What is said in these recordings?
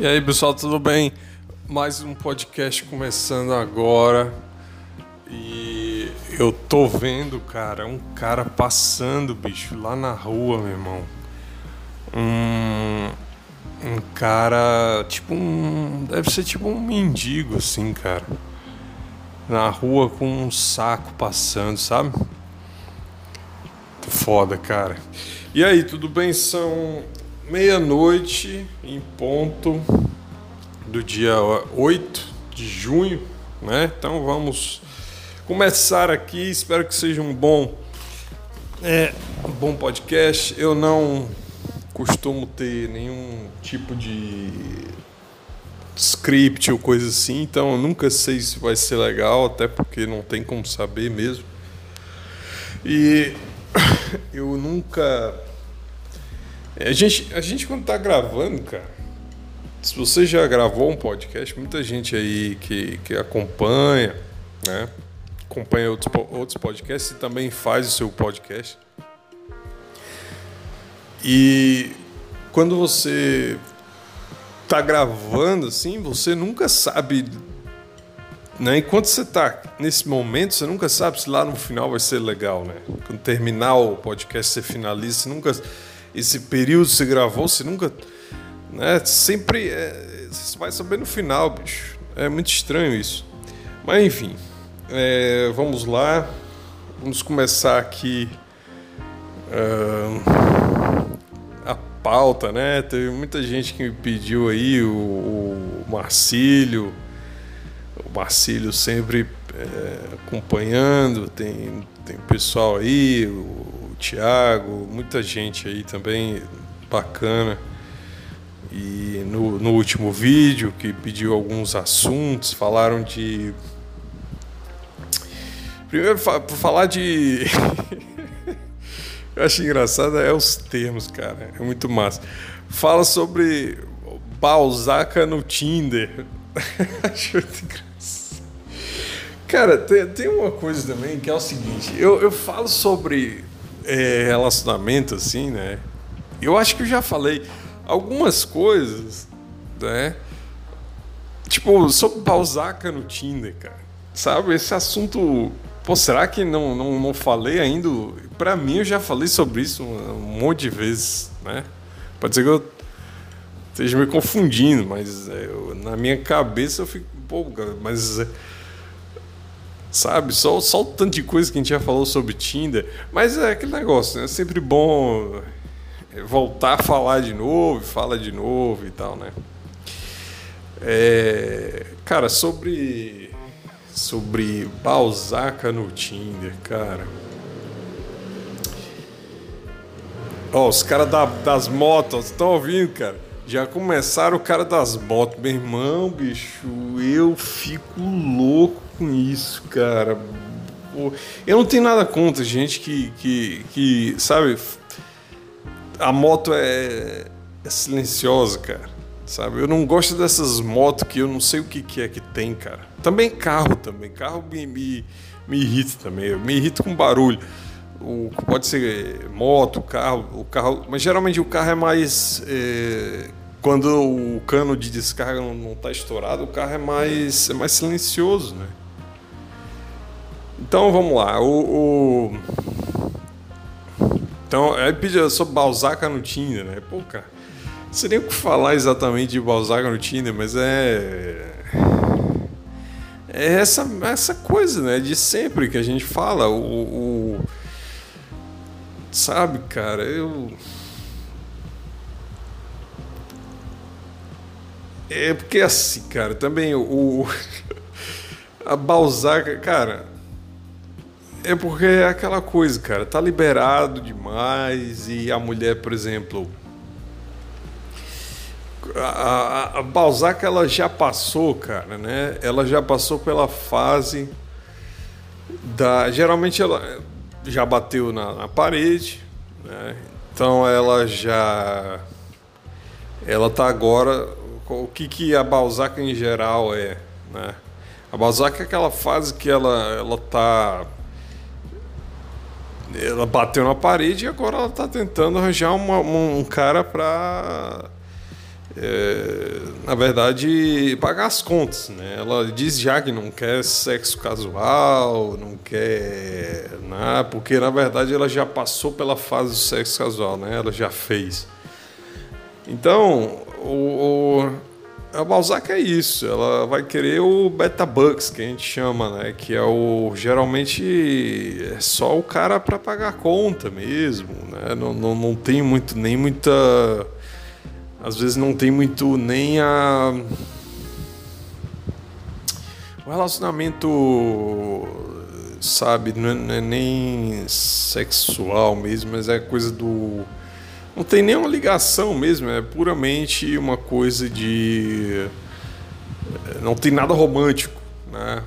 E aí, pessoal, tudo bem? Mais um podcast começando agora. E eu tô vendo, cara, um cara passando, bicho, lá na rua, meu irmão. Um, um cara, tipo um. Deve ser tipo um mendigo, assim, cara. Na rua com um saco passando, sabe? Foda, cara. E aí, tudo bem? São meia-noite em ponto do dia 8 de junho, né? Então vamos começar aqui. Espero que seja um bom, é, um bom podcast. Eu não costumo ter nenhum tipo de script ou coisa assim, então eu nunca sei se vai ser legal, até porque não tem como saber mesmo. E eu nunca a gente, a gente quando tá gravando, cara, se você já gravou um podcast, muita gente aí que, que acompanha, né? Acompanha outros, outros podcasts e também faz o seu podcast. E quando você tá gravando assim, você nunca sabe, né? Enquanto você tá nesse momento, você nunca sabe se lá no final vai ser legal, né? Quando terminar o podcast, você finaliza, você nunca esse período você gravou, você nunca. Né, sempre. É, você vai saber no final, bicho. É muito estranho isso. Mas enfim. É, vamos lá. Vamos começar aqui. Uh, a pauta, né? Teve muita gente que me pediu aí, o, o Marcílio. O Marcílio sempre é, acompanhando, tem, tem pessoal aí, o Thiago, muita gente aí também bacana. E no, no último vídeo que pediu alguns assuntos, falaram de. Primeiro, por falar de. Eu acho engraçado é os termos, cara. É muito massa. Fala sobre Balzaca no Tinder. acho muito engraçado. Cara, tem, tem uma coisa também que é o seguinte: eu, eu falo sobre é, relacionamento, assim, né? Eu acho que eu já falei algumas coisas, né? Tipo, sobre pausaca no Tinder, cara. Sabe, esse assunto. Pô, será que não, não, não falei ainda? Pra mim, eu já falei sobre isso um, monte de vezes, né? Pode ser que eu esteja me confundindo, mas é, eu, na minha cabeça eu fico, pô, mas sabe? Só, só o tanto de coisa que a gente já falou sobre Tinder. Mas é aquele negócio, né? É sempre bom voltar a falar de novo, fala de novo e tal, né? É, cara, sobre sobre Balzaca no Tinder, cara. Ó, os caras da, das motos, estão ouvindo, cara? Já começaram o cara das motos. Meu irmão, bicho, eu fico louco com isso, cara. Eu não tenho nada contra gente que, que, que sabe, a moto é, é silenciosa, cara. Sabe? Eu não gosto dessas motos que eu não sei o que, que é que tem, cara. Também carro também. Carro me, me, me irrita também. Eu me irrita com barulho. O, pode ser moto, carro, o carro. Mas geralmente o carro é mais. É, quando o cano de descarga não está estourado, o carro é mais, é mais silencioso, né? Então vamos lá. O, o... Então, aí pediu sobre Balzac no Tinder, né? Pô, cara, não sei nem o que falar exatamente de Balzac no Tinder, mas é. É essa, essa coisa, né? De sempre que a gente fala. O, o... Sabe, cara, eu. É porque assim, cara, também o. A Balzac, cara é porque é aquela coisa, cara, tá liberado demais e a mulher, por exemplo, a, a, a Balzac ela já passou, cara, né? Ela já passou pela fase da, geralmente ela já bateu na, na parede, né? Então ela já, ela tá agora, o que que a Balzac em geral é, né? A Balzac é aquela fase que ela ela tá ela bateu na parede e agora ela está tentando arranjar uma, um cara para é, na verdade, pagar as contas. Né? Ela diz já que não quer sexo casual, não quer nada, porque na verdade ela já passou pela fase do sexo casual, né? ela já fez. Então, o, o a Balzac é isso, ela vai querer o beta bucks que a gente chama, né? Que é o geralmente é só o cara para pagar a conta mesmo, né? Não, não, não tem muito nem muita às vezes não tem muito nem a o relacionamento sabe não é, nem sexual mesmo mas é coisa do não tem nenhuma ligação mesmo é puramente uma coisa de não tem nada romântico né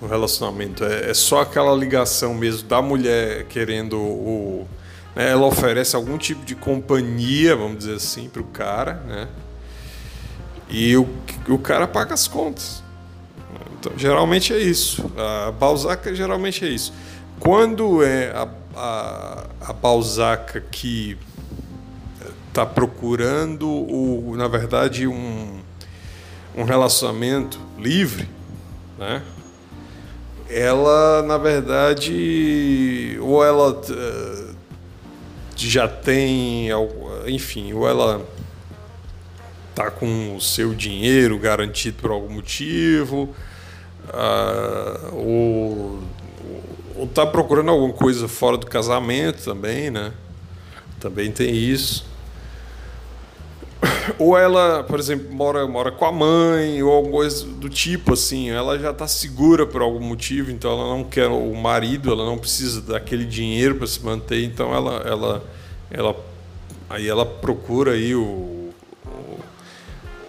no relacionamento é, é só aquela ligação mesmo da mulher querendo o né? Ela oferece algum tipo de companhia, vamos dizer assim, para o cara, né? E o, o cara paga as contas. Então, geralmente é isso. A Balzac geralmente é isso. Quando é a, a, a Balzac que está procurando, o, na verdade, um, um relacionamento livre, né? ela, na verdade, ou ela já tem, enfim, ou ela tá com o seu dinheiro garantido por algum motivo, uh, ou, ou tá procurando alguma coisa fora do casamento também, né? Também tem isso. Ou ela, por exemplo, mora, mora com a mãe, ou alguma coisa do tipo assim, ela já está segura por algum motivo, então ela não quer o marido, ela não precisa daquele dinheiro para se manter, então ela, ela, ela, aí ela procura aí o, o,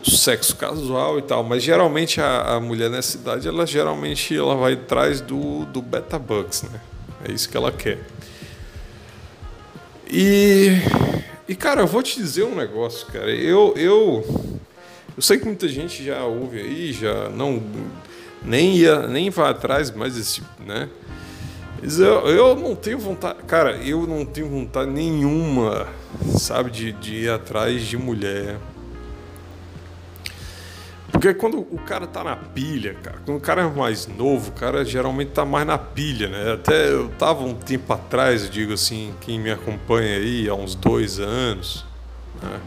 sexo casual e tal, mas geralmente a, a, mulher nessa idade, ela geralmente ela vai atrás do, do beta bugs, né? É isso que ela quer. E e, cara, eu vou te dizer um negócio, cara. Eu, eu, eu sei que muita gente já ouve aí, já não nem ia, nem vai atrás mais desse, né? Mas eu, eu não tenho vontade, cara, eu não tenho vontade nenhuma, sabe, de, de ir atrás de mulher porque quando o cara tá na pilha, cara, quando o cara é mais novo, o cara geralmente tá mais na pilha, né? Até eu tava um tempo atrás, eu digo assim, quem me acompanha aí há uns dois anos, né?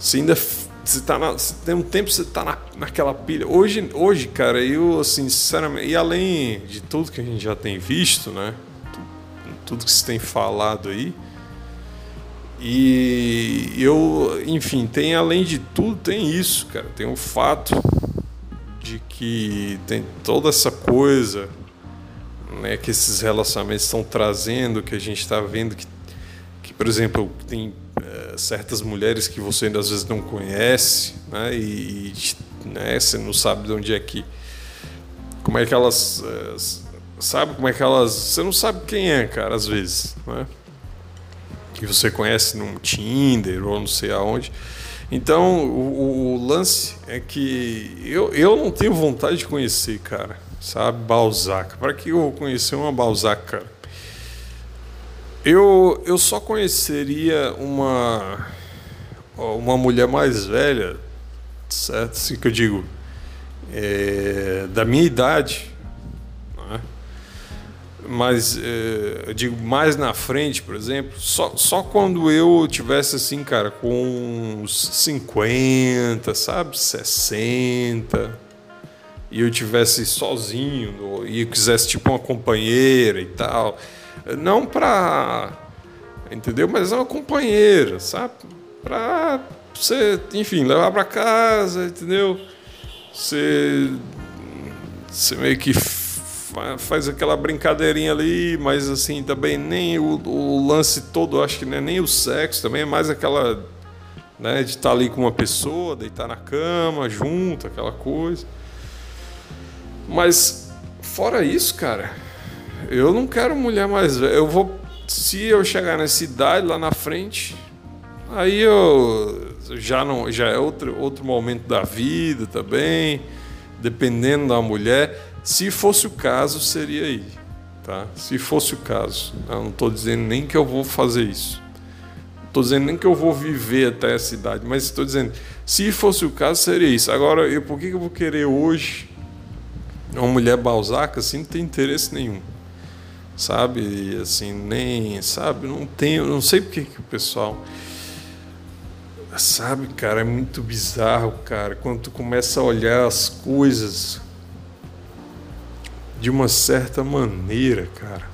Você ainda você tá na, você tem um tempo você tá na, naquela pilha. Hoje, hoje, cara, eu assim, sinceramente, e além de tudo que a gente já tem visto, né? Tudo que se tem falado aí, e eu, enfim, tem além de tudo, tem isso, cara. Tem o fato de que tem toda essa coisa né, que esses relacionamentos estão trazendo, que a gente está vendo que, que, por exemplo, tem é, certas mulheres que você ainda às vezes não conhece, né, e né, você não sabe de onde é que. Como é que elas. É, sabe como é que elas. Você não sabe quem é, cara, às vezes, né? Que você conhece no Tinder ou não sei aonde. Então, o, o, lance é que eu, eu não tenho vontade de conhecer, cara, sabe? Balzac. Para que eu vou conhecer uma Balzac, cara? Eu, eu só conheceria uma, uma mulher mais velha, certo? Assim que eu digo, é, da minha idade, mas eh, eu digo mais na frente, por exemplo, só, só quando eu tivesse assim, cara, com uns 50, sabe, 60, e eu tivesse sozinho, e quisesse tipo uma companheira e tal, não pra, entendeu? Mas uma companheira, sabe? Pra você, enfim, levar para casa, entendeu? Você, você meio que faz aquela brincadeirinha ali, mas assim, também nem o, o lance todo, acho que não é nem o sexo, também é mais aquela, né, de estar tá ali com uma pessoa, deitar na cama, junto, aquela coisa. Mas, fora isso, cara, eu não quero mulher mais velha. Eu vou, se eu chegar nessa idade lá na frente, aí eu já não, já é outro, outro momento da vida também, dependendo da mulher. Se fosse o caso, seria aí. Tá? Se fosse o caso. Eu não estou dizendo nem que eu vou fazer isso. Tô dizendo nem que eu vou viver até essa idade, mas estou dizendo, se fosse o caso, seria isso. Agora, eu, por que, que eu vou querer hoje uma mulher balzaca assim? Não tem interesse nenhum. Sabe? Assim, nem. Sabe? Não tenho. Não sei por que o pessoal. Sabe, cara, é muito bizarro, cara, quando tu começa a olhar as coisas de uma certa maneira, cara.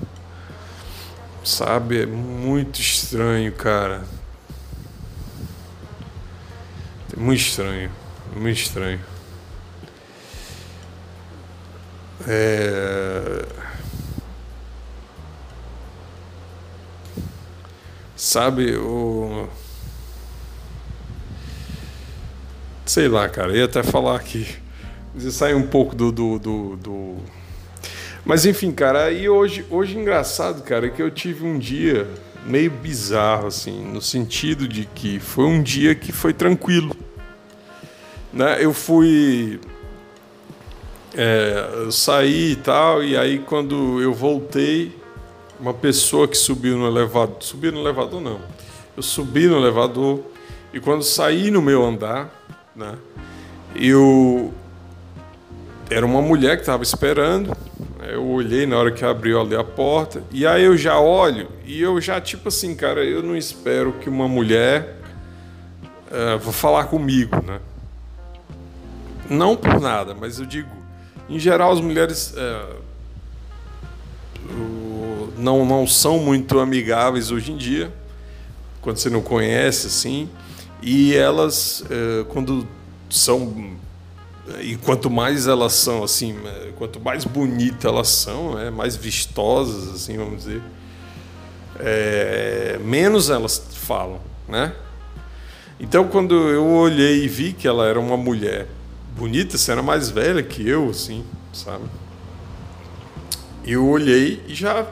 Sabe? É muito estranho, cara. É muito estranho. Muito estranho. É... Sabe, o. Sei lá, cara, ia até falar aqui. Sair um pouco do, do, do, do mas enfim, cara, aí hoje, hoje engraçado, cara, é que eu tive um dia meio bizarro, assim, no sentido de que foi um dia que foi tranquilo. Né? Eu fui. É, eu saí e tal, e aí quando eu voltei, uma pessoa que subiu no elevador. Subiu no elevador não. Eu subi no elevador e quando saí no meu andar, né? Eu. Era uma mulher que estava esperando eu olhei na hora que abriu ali a porta, e aí eu já olho, e eu já, tipo assim, cara, eu não espero que uma mulher uh, vá falar comigo, né? Não por nada, mas eu digo, em geral as mulheres uh, não, não são muito amigáveis hoje em dia, quando você não conhece, assim, e elas, uh, quando são e quanto mais elas são assim, é, quanto mais bonitas elas são, né, mais vistosas, assim, vamos dizer, é, menos elas falam, né? Então, quando eu olhei e vi que ela era uma mulher bonita, você era mais velha que eu, assim, sabe? Eu olhei e já,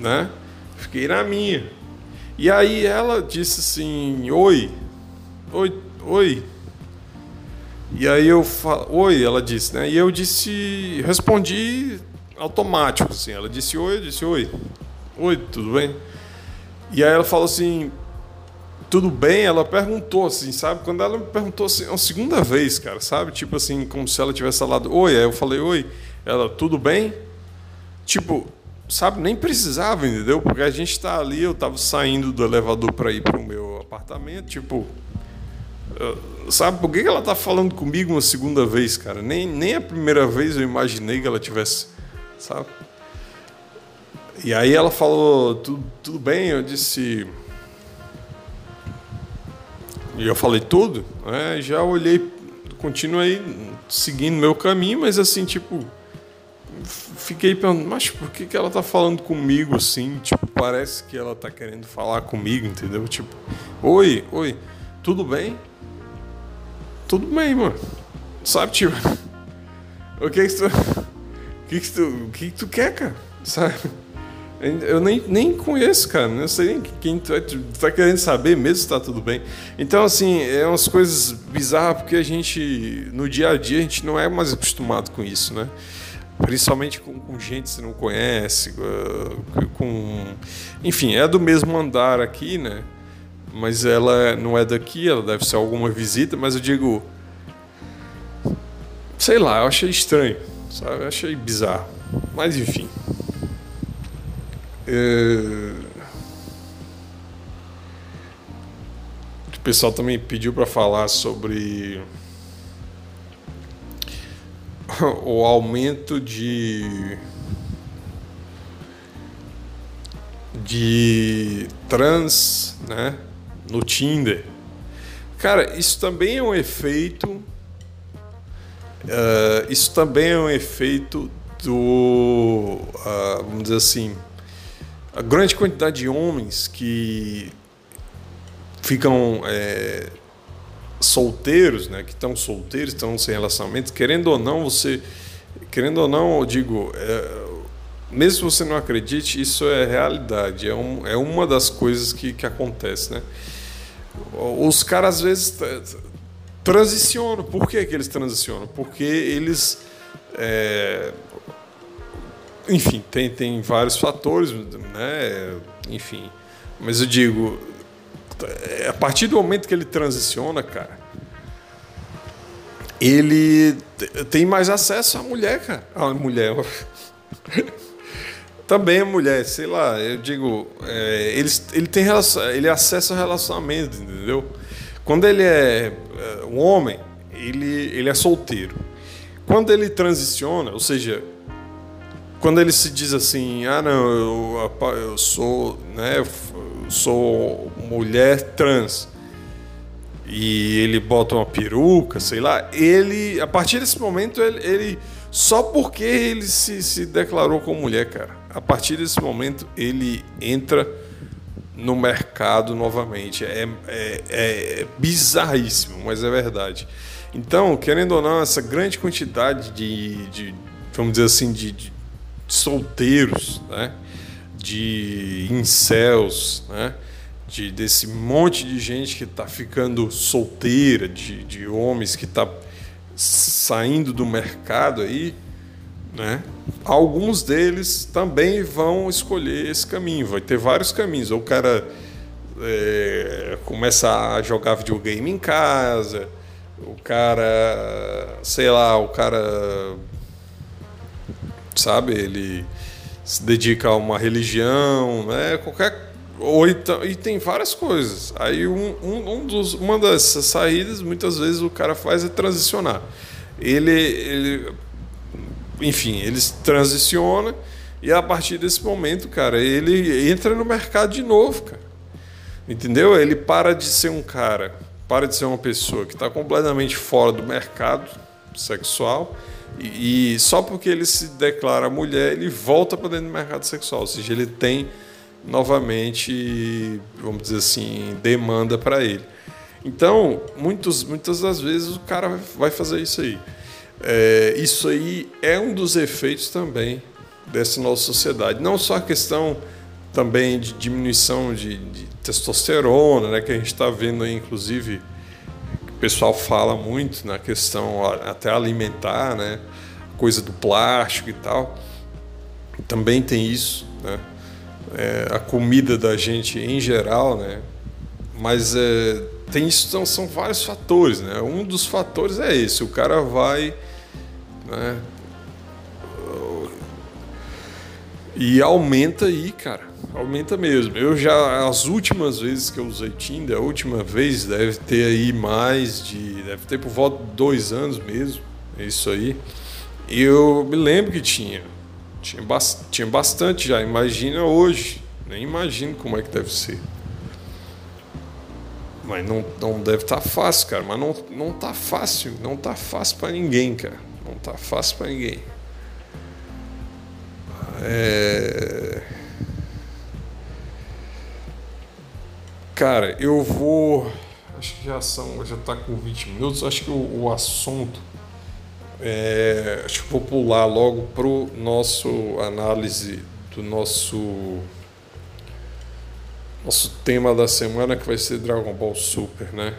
né? Fiquei na minha. E aí ela disse assim: Oi, oi, oi, e aí eu falo, oi, ela disse, né? E eu disse, respondi automático, assim. Ela disse oi, eu disse oi. Oi, tudo bem? E aí ela falou assim, tudo bem? Ela perguntou assim, sabe? Quando ela me perguntou assim, uma segunda vez, cara, sabe? Tipo assim, como se ela tivesse falado oi. Aí eu falei oi. Ela, tudo bem? Tipo, sabe? Nem precisava, entendeu? Porque a gente tá ali, eu tava saindo do elevador para ir pro meu apartamento, tipo Sabe por que ela está falando comigo uma segunda vez, cara? Nem, nem a primeira vez eu imaginei que ela tivesse, sabe? E aí ela falou, tudo, tudo bem? Eu disse. E eu falei tudo, né? já olhei, continuei seguindo meu caminho, mas assim, tipo, fiquei pensando, mas por que, que ela tá falando comigo assim? Tipo, parece que ela tá querendo falar comigo, entendeu? Tipo, oi, oi, tudo bem? Tudo bem, mano. Sabe, tio? O que que tu. O que que tu, o que que tu quer, cara? Sabe? Eu nem, nem conheço, cara. Não sei nem quem tu, é, tu tá querendo saber mesmo se tá tudo bem. Então, assim, é umas coisas bizarras porque a gente, no dia a dia, a gente não é mais acostumado com isso, né? Principalmente com, com gente que você não conhece, com. Enfim, é do mesmo andar aqui, né? Mas ela não é daqui, ela deve ser alguma visita, mas eu digo. Sei lá, eu achei estranho, sabe? Eu achei bizarro. Mas enfim. É... O pessoal também pediu para falar sobre o aumento de de trans, né? No Tinder. Cara, isso também é um efeito. Uh, isso também é um efeito do. Uh, vamos dizer assim. A grande quantidade de homens que ficam é, solteiros, né, que estão solteiros, estão sem relacionamento, querendo ou não, você. Querendo ou não, eu digo. É, mesmo se você não acredite, isso é realidade, é, um, é uma das coisas que, que acontece, né? Os caras às vezes transicionam. Por que, que eles transicionam? Porque eles. É... Enfim, tem, tem vários fatores, né? Enfim, Mas eu digo, a partir do momento que ele transiciona, cara, ele tem mais acesso à mulher, cara. A mulher. Também a mulher, sei lá, eu digo, é, ele, ele tem ele acessa relacionamento, entendeu? Quando ele é, é um homem, ele, ele é solteiro. Quando ele transiciona, ou seja, quando ele se diz assim, ah não, eu, eu sou, né, sou mulher trans e ele bota uma peruca, sei lá, ele, a partir desse momento, ele, ele só porque ele se, se declarou como mulher, cara, a partir desse momento ele entra no mercado novamente. É, é, é bizarríssimo, mas é verdade. Então, querendo ou não, essa grande quantidade de, de vamos dizer assim, de, de solteiros, né? de incels, né? de, desse monte de gente que está ficando solteira, de, de homens que está saindo do mercado aí, né? alguns deles também vão escolher esse caminho. Vai ter vários caminhos. Ou o cara é, começa a jogar videogame em casa, o cara, sei lá, o cara sabe? Ele se dedica a uma religião, né? Qualquer ou então, e tem várias coisas. Aí um, um, um dos, uma dessas saídas, muitas vezes o cara faz é transicionar. Ele, ele, enfim, ele transiciona e a partir desse momento, cara, ele entra no mercado de novo, cara. Entendeu? Ele para de ser um cara, para de ser uma pessoa que está completamente fora do mercado sexual e, e, só porque ele se declara mulher, ele volta para dentro do mercado sexual, ou seja, ele tem novamente, vamos dizer assim, demanda para ele. Então, muitos, muitas das vezes o cara vai fazer isso aí. É, isso aí é um dos efeitos também dessa nossa sociedade. Não só a questão também de diminuição de, de testosterona, né, que a gente está vendo aí, inclusive, pessoal fala muito na questão até alimentar, né? Coisa do plástico e tal. Também tem isso, né? É, a comida da gente em geral, né? Mas é, tem isso, são, são vários fatores, né? Um dos fatores é esse, o cara vai, né? E aumenta aí, cara aumenta mesmo. Eu já, as últimas vezes que eu usei Tinder, a última vez deve ter aí mais de. deve ter por volta de dois anos mesmo, é isso aí. E eu me lembro que tinha. Tinha, tinha bastante já. Imagina hoje. Nem imagino como é que deve ser. Mas não, não deve estar tá fácil, cara. Mas não, não tá fácil. Não tá fácil para ninguém, cara. Não tá fácil para ninguém. É. Cara, eu vou. Acho que já são. Já tá com 20 minutos. Acho que o, o assunto. É, acho que vou pular logo pro nosso análise do nosso. Nosso tema da semana que vai ser Dragon Ball Super, né?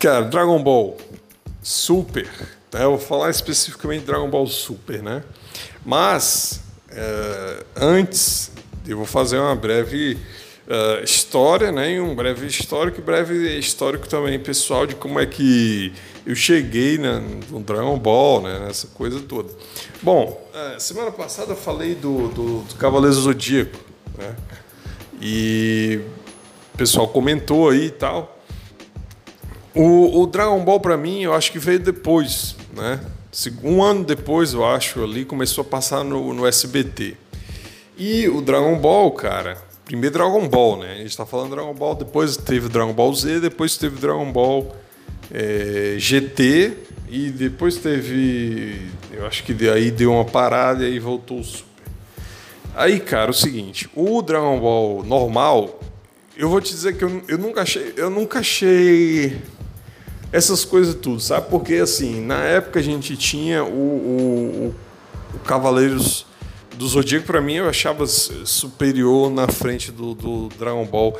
Cara, Dragon Ball Super, né? eu vou falar especificamente Dragon Ball Super, né? Mas é, antes eu vou fazer uma breve uh, história, né? E um breve histórico, breve histórico também pessoal de como é que eu cheguei né, no Dragon Ball, né? Nessa coisa toda. Bom, uh, semana passada eu falei do, do, do Cavaleiro Zodíaco, né? E o pessoal comentou aí e tal. O, o Dragon Ball para mim, eu acho que veio depois, né? Um ano depois, eu acho, ali começou a passar no, no SBT. E o Dragon Ball, cara, primeiro Dragon Ball, né? A gente tá falando Dragon Ball, depois teve Dragon Ball Z, depois teve Dragon Ball é, GT e depois teve, eu acho que aí deu uma parada e aí voltou o Super. Aí, cara, o seguinte, o Dragon Ball normal, eu vou te dizer que eu, eu nunca achei, eu nunca achei essas coisas tudo, sabe? Porque assim, na época a gente tinha o, o, o Cavaleiros do Zodíaco, para mim, eu achava superior na frente do, do Dragon Ball.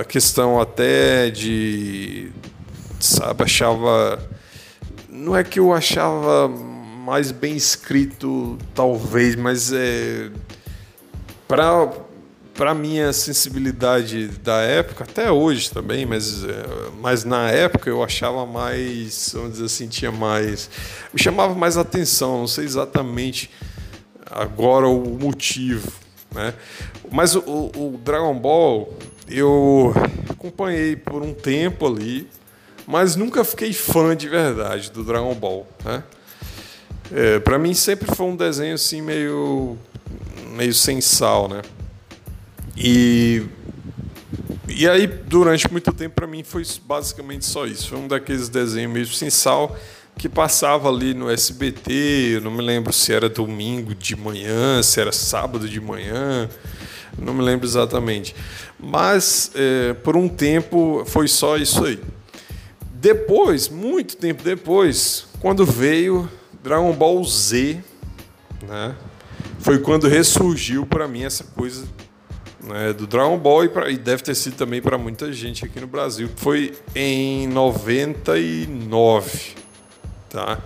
A questão até de. Sabe, achava. Não é que eu achava mais bem escrito, talvez, mas é. Para para minha sensibilidade da época, até hoje também, mas, é, mas na época eu achava mais, vamos dizer assim, tinha mais. me chamava mais atenção, não sei exatamente agora o motivo. Né? Mas o, o Dragon Ball eu acompanhei por um tempo ali, mas nunca fiquei fã de verdade do Dragon Ball. Né? É, para mim sempre foi um desenho assim meio, meio sem sal, né? E e aí durante muito tempo para mim foi basicamente só isso. Foi um daqueles desenhos mesmo sem sal que passava ali no SBT, eu não me lembro se era domingo de manhã, se era sábado de manhã, não me lembro exatamente. Mas é, por um tempo foi só isso aí. Depois, muito tempo depois, quando veio Dragon Ball Z, né, foi quando ressurgiu para mim essa coisa né, do Dragon Ball e, pra, e deve ter sido também para muita gente aqui no Brasil. Foi em 99, tá?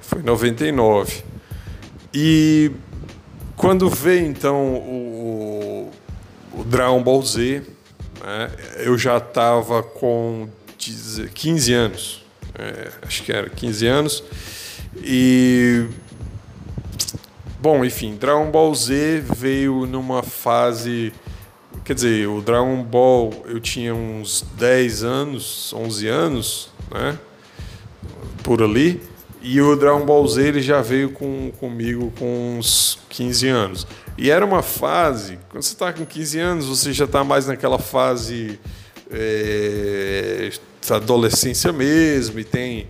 Foi em 99. E quando veio então o, o Dragon Ball Z, né, eu já estava com 15 anos, é, acho que era 15 anos, e Bom, enfim, Dragon Ball Z veio numa fase. Quer dizer, o Dragon Ball eu tinha uns 10 anos, 11 anos, né? Por ali. E o Dragon Ball Z ele já veio com, comigo com uns 15 anos. E era uma fase, quando você está com 15 anos, você já está mais naquela fase é, adolescência mesmo, e tem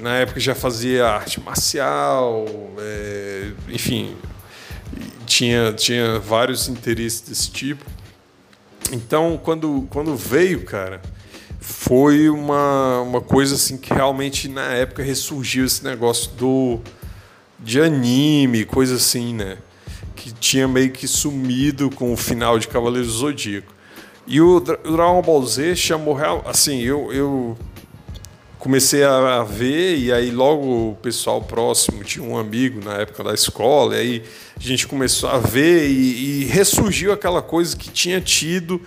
na época já fazia arte marcial, é, enfim, tinha, tinha vários interesses desse tipo. Então, quando, quando veio, cara, foi uma, uma coisa assim que realmente na época ressurgiu esse negócio do de anime, coisa assim, né? Que tinha meio que sumido com o final de Cavaleiro do Zodíaco. E o Dragon Ball Z chamou real, assim, eu, eu comecei a ver e aí logo o pessoal próximo tinha um amigo na época da escola e aí a gente começou a ver e, e ressurgiu aquela coisa que tinha tido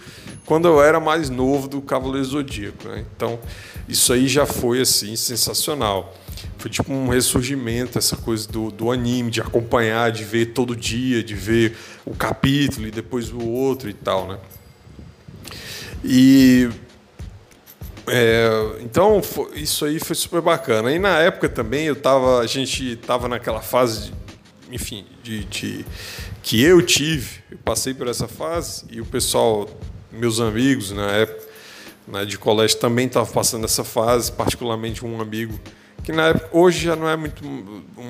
quando eu era mais novo do Cavaleiro Zodíaco né? então isso aí já foi assim sensacional foi tipo um ressurgimento essa coisa do, do anime de acompanhar de ver todo dia de ver o capítulo e depois o outro e tal né e é, então isso aí foi super bacana. E na época também eu tava, a gente estava naquela fase, de, enfim, de, de, que eu tive, eu passei por essa fase e o pessoal, meus amigos na época, né, de colégio também estava passando essa fase, particularmente um amigo que na época hoje já não é muito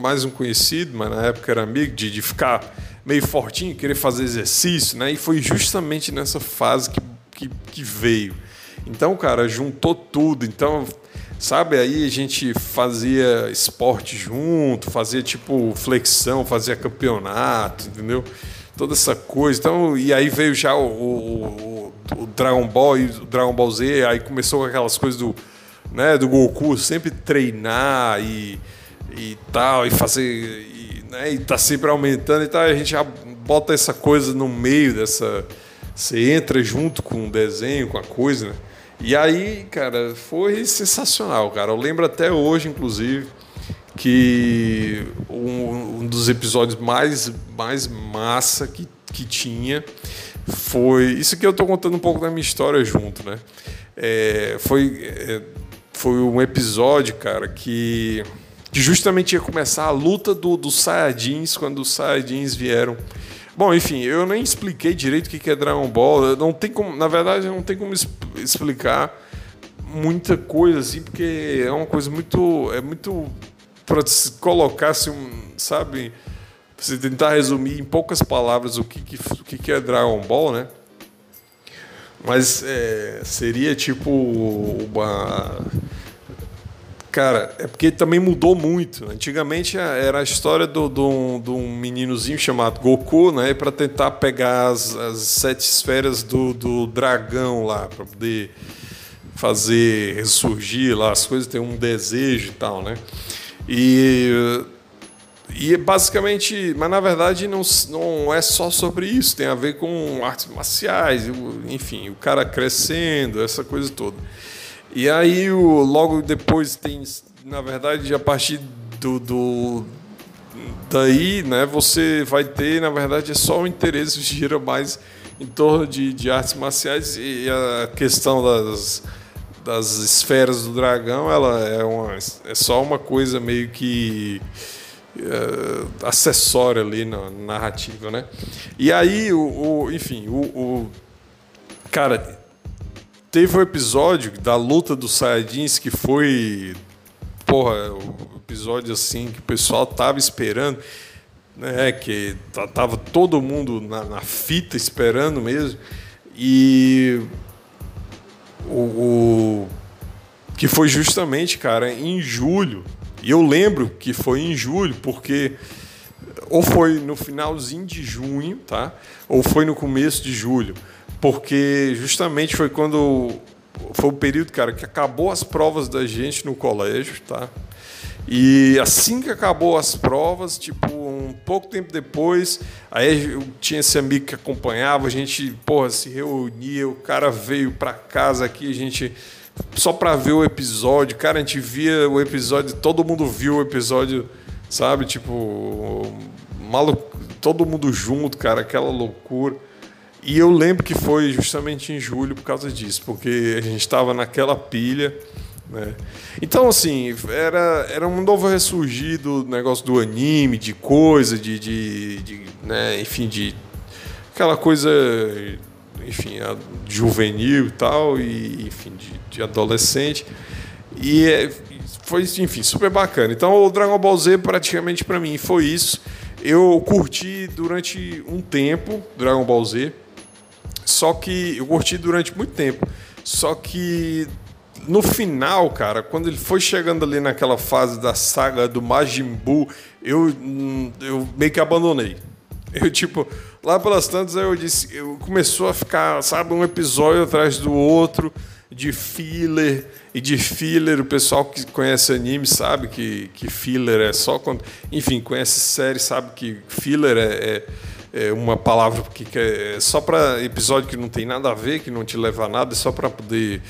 mais um conhecido, mas na época era amigo de, de ficar meio fortinho, querer fazer exercício, né? E foi justamente nessa fase que, que, que veio então, cara, juntou tudo. Então, sabe, aí a gente fazia esporte junto, fazia tipo flexão, fazia campeonato, entendeu? Toda essa coisa. Então, e aí veio já o, o, o Dragon Ball e o Dragon Ball Z, aí começou com aquelas coisas do, né, do Goku sempre treinar e, e tal, e fazer. E, né, e tá sempre aumentando e tal. A gente já bota essa coisa no meio dessa. Você entra junto com o desenho, com a coisa, né? E aí, cara, foi sensacional, cara. Eu lembro até hoje, inclusive, que um, um dos episódios mais, mais massa que, que tinha foi. Isso aqui eu estou contando um pouco da minha história junto, né? É, foi, é, foi um episódio, cara, que, que justamente ia começar a luta do, dos Saiyajins quando os Saiyajins vieram Bom, enfim, eu nem expliquei direito o que é Dragon Ball. Não tem como, na verdade, não tem como explicar muita coisa assim, porque é uma coisa muito, é muito para colocar assim, sabe, você tentar resumir em poucas palavras o que, que, o que é Dragon Ball, né? Mas é, seria tipo uma Cara, é porque também mudou muito. Antigamente era a história do, do, do um meninozinho chamado Goku, né? Para tentar pegar as, as, sete esferas do, do dragão lá, para poder fazer ressurgir lá as coisas, ter um desejo e tal, né? E, e basicamente, mas na verdade não, não é só sobre isso, tem a ver com artes marciais, enfim, o cara crescendo, essa coisa toda. E aí, o, logo depois, tem, na verdade, a partir do, do daí, né, você vai ter, na verdade, é só o interesse gira mais em torno de, de artes marciais e a questão das, das esferas do dragão, ela é, uma, é só uma coisa meio que uh, acessória ali na narrativa, né? E aí, o, o enfim, o, o cara teve o um episódio da luta dos Saiyajins que foi. Porra, o episódio assim que o pessoal tava esperando, né? Que tava todo mundo na, na fita esperando mesmo. E. O, o, que foi justamente, cara, em julho. E eu lembro que foi em julho, porque ou foi no finalzinho de junho, tá? Ou foi no começo de julho porque justamente foi quando foi o período, cara, que acabou as provas da gente no colégio, tá? E assim que acabou as provas, tipo, um pouco tempo depois, aí eu tinha esse amigo que acompanhava, a gente, porra, se reunia, o cara veio para casa aqui, a gente só para ver o episódio, cara, a gente via o episódio, todo mundo viu o episódio, sabe? Tipo, maluco, todo mundo junto, cara, aquela loucura. E eu lembro que foi justamente em julho por causa disso, porque a gente estava naquela pilha. Né? Então, assim, era, era um novo ressurgir do negócio do anime, de coisa, de, de, de né, enfim, de aquela coisa, enfim, juvenil e tal, e enfim, de, de adolescente. E é, foi, enfim, super bacana. Então, o Dragon Ball Z praticamente para mim foi isso. Eu curti durante um tempo Dragon Ball Z só que eu curti durante muito tempo. Só que no final, cara, quando ele foi chegando ali naquela fase da saga do Majin Buu, eu, eu meio que abandonei. Eu, tipo, lá pelas tantas, eu disse, eu começou a ficar, sabe, um episódio atrás do outro, de filler, e de filler, o pessoal que conhece anime sabe que, que filler é só quando. Enfim, conhece série, sabe que filler é, é é uma palavra que é só para episódio que não tem nada a ver, que não te leva a nada, é só para poder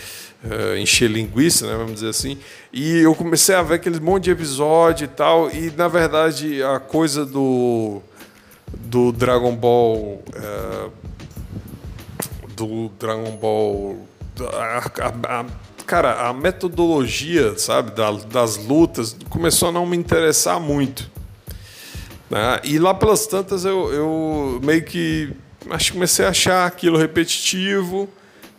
uh, encher linguiça, né, vamos dizer assim. E eu comecei a ver aquele monte de episódio e tal, e na verdade a coisa do, do Dragon Ball. Uh, do Dragon Ball. A, a, a, cara, a metodologia, sabe, das lutas começou a não me interessar muito. Né? E lá pelas tantas eu, eu meio que acho que comecei a achar aquilo repetitivo,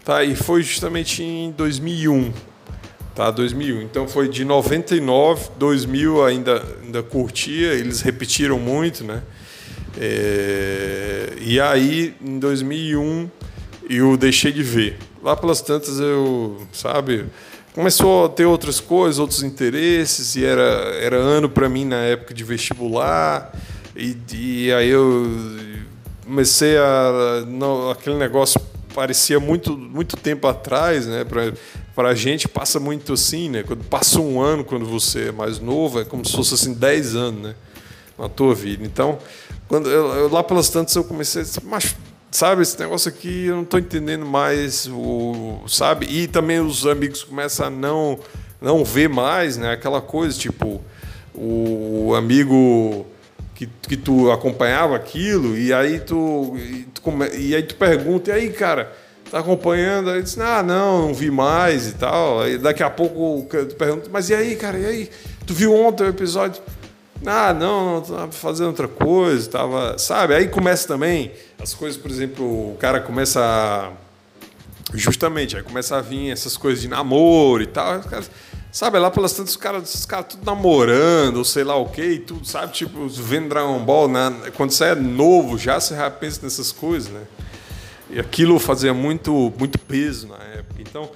tá? E foi justamente em 2001, tá? 2001. Então foi de 99, 2000 ainda ainda curtia, eles repetiram muito, né? É, e aí em 2001 eu deixei de ver. Lá pelas tantas eu, sabe, começou a ter outras coisas, outros interesses, e era, era ano para mim na época de vestibular, e, e aí eu comecei a. Aquele negócio parecia muito, muito tempo atrás, né? Para a gente passa muito assim, né? Quando passa um ano quando você é mais novo, é como se fosse assim 10 anos, né? Na tua vida. Então, quando eu, eu lá pelas tantas eu comecei mas sabe, esse negócio aqui eu não estou entendendo mais, o, sabe? E também os amigos começam a não, não ver mais, né? Aquela coisa, tipo, o amigo que, que tu acompanhava aquilo, e aí tu, e, tu, e aí tu pergunta, e aí, cara, tá acompanhando? Aí diz, ah, não, não vi mais e tal. Aí daqui a pouco tu pergunta, mas e aí, cara, e aí? Tu viu ontem o episódio? Ah, não, não, tava fazendo outra coisa, tava, sabe? Aí começa também as coisas, por exemplo, o cara começa a, justamente, aí começa a vir essas coisas de namoro e tal, sabe, lá pelas tantas os caras, os caras tudo namorando, ou sei lá o que tudo, sabe? Tipo, vendo Dragon Ball, né? quando você é novo, já você já pensa nessas coisas, né? E aquilo fazia muito, muito peso na época. Então,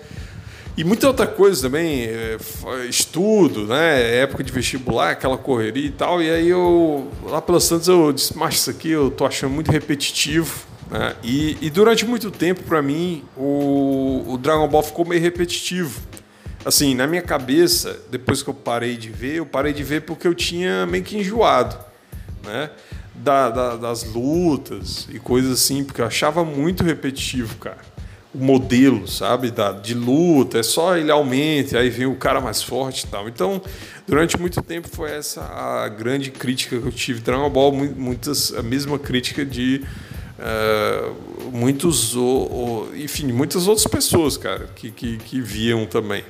E muita outra coisa também, é, estudo, né? Época de vestibular, aquela correria e tal. E aí eu, lá pelas tantas, eu disse, mas isso aqui eu tô achando muito repetitivo. Né? E, e durante muito tempo, para mim, o, o Dragon Ball ficou meio repetitivo. Assim, na minha cabeça, depois que eu parei de ver, eu parei de ver porque eu tinha meio que enjoado, né? Da, da, das lutas e coisas assim, porque eu achava muito repetitivo, cara o modelo, sabe, da, de luta, é só ele aumenta, aí vem o cara mais forte e tal. Então, durante muito tempo foi essa a grande crítica que eu tive. Dragon Ball, muitas, a mesma crítica de uh, muitos, enfim, muitas outras pessoas, cara, que, que, que viam também.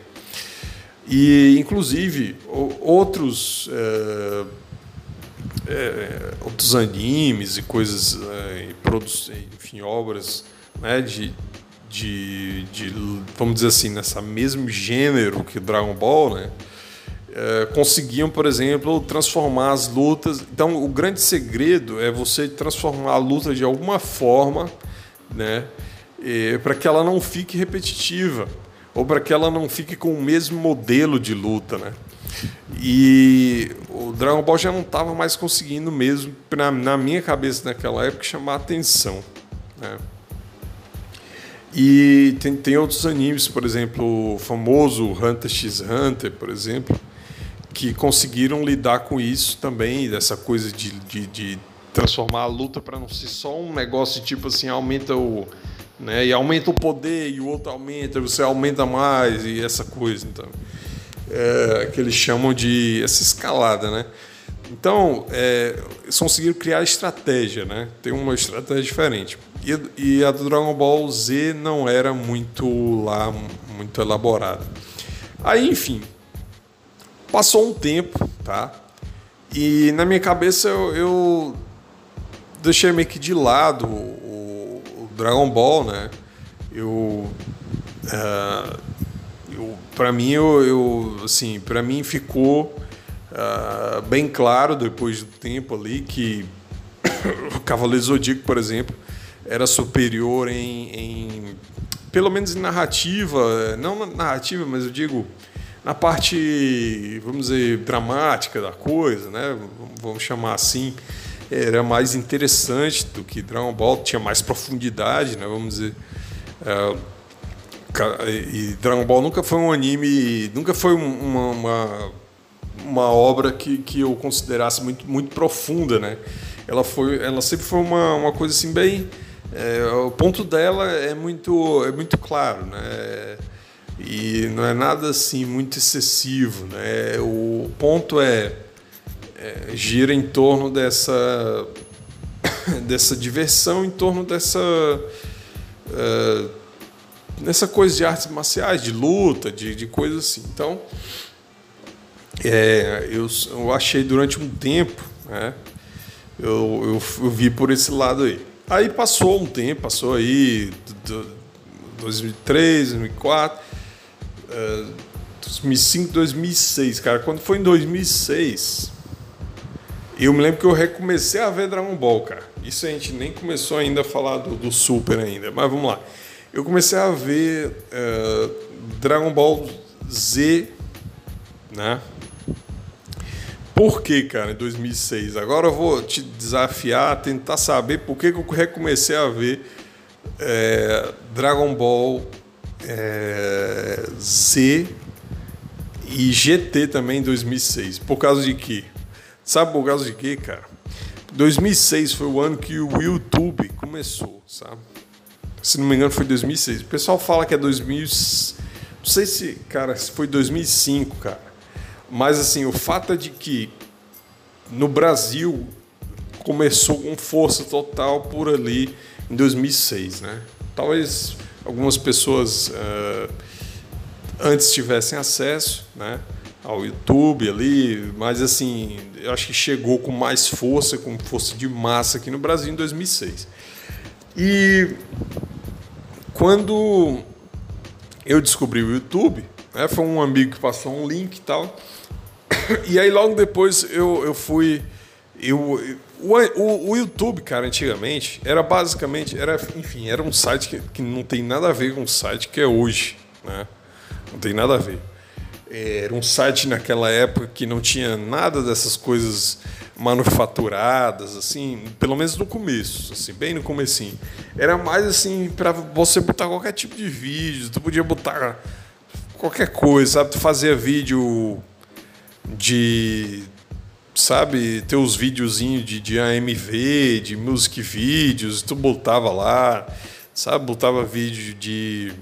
E, inclusive, outros. Uh, outros animes e coisas, é, enfim, obras né, de, de, de, vamos dizer assim, nessa mesmo gênero que Dragon Ball, né? É, conseguiam, por exemplo, transformar as lutas. Então, o grande segredo é você transformar a luta de alguma forma, né, para que ela não fique repetitiva ou para que ela não fique com o mesmo modelo de luta, né? E o Dragon Ball já não estava mais conseguindo mesmo, na, na minha cabeça naquela época, chamar atenção, né? E tem, tem outros animes, por exemplo, o famoso Hunter x Hunter, por exemplo, que conseguiram lidar com isso também, dessa coisa de, de, de transformar a luta para não ser só um negócio tipo assim, aumenta o. Né, e aumenta o poder e o outro aumenta, você aumenta mais e essa coisa. Então, é, que eles chamam de essa escalada, né? Então, é, eles conseguiram criar estratégia, né? Tem uma estratégia diferente. E, a do Dragon Ball Z não era muito lá, muito elaborada. Aí, enfim, passou um tempo, tá? E na minha cabeça eu, eu deixei meio que de lado o, o Dragon Ball, né? Eu, uh, eu para mim eu, eu assim, para mim ficou uh, bem claro depois do tempo ali que o Cavaleiro Zodíaco, por exemplo, era superior em, em, pelo menos em narrativa, não na narrativa, mas eu digo na parte, vamos dizer, dramática da coisa, né? Vamos chamar assim, era mais interessante do que Dragon Ball, tinha mais profundidade, né? Vamos dizer. Uh, e Dragon Ball nunca foi um anime, nunca foi uma, uma uma obra que, que eu considerasse muito, muito profunda, né? Ela, foi, ela sempre foi uma, uma coisa assim bem... É, o ponto dela é muito, é muito claro, né? E não é nada assim muito excessivo, né? O ponto é, é gira em torno dessa dessa diversão, em torno dessa uh, coisa de artes marciais, de luta, de, de coisas assim. Então é, eu, eu achei durante um tempo, né? Eu, eu, eu, vi por esse lado aí. Aí passou um tempo, passou aí 2003, 2004, 2005, 2006, cara. Quando foi em 2006, eu me lembro que eu recomecei a ver Dragon Ball, cara. Isso a gente nem começou ainda a falar do, do Super ainda, mas vamos lá. Eu comecei a ver uh, Dragon Ball Z, né? Por que, cara, em 2006? Agora eu vou te desafiar, tentar saber por que, que eu recomecei a ver é, Dragon Ball é, Z e GT também em 2006. Por causa de quê? Sabe por causa de quê, cara? 2006 foi o ano que o YouTube começou, sabe? Se não me engano, foi 2006. O pessoal fala que é 2000. Não sei se, cara, se foi 2005, cara. Mas assim, o fato é de que no Brasil começou com força total por ali em 2006, né? Talvez algumas pessoas uh, antes tivessem acesso, né? Ao YouTube ali, mas assim, eu acho que chegou com mais força, com força de massa aqui no Brasil em 2006. E quando eu descobri o YouTube, né, foi um amigo que passou um link e tal, e aí logo depois eu, eu fui. Eu, o, o, o, YouTube, cara, antigamente, era basicamente, era, enfim, era um site que, que não tem nada a ver com o site que é hoje, né? Não tem nada a ver. Era um site naquela época que não tinha nada dessas coisas manufaturadas, assim, pelo menos no começo, assim, bem no comecinho. Era mais assim para você botar qualquer tipo de vídeo, tu podia botar qualquer coisa, sabe? Tu fazia vídeo de sabe, ter os videozinhos de, de AMV, de music vídeos, tu botava lá, sabe, botava vídeo de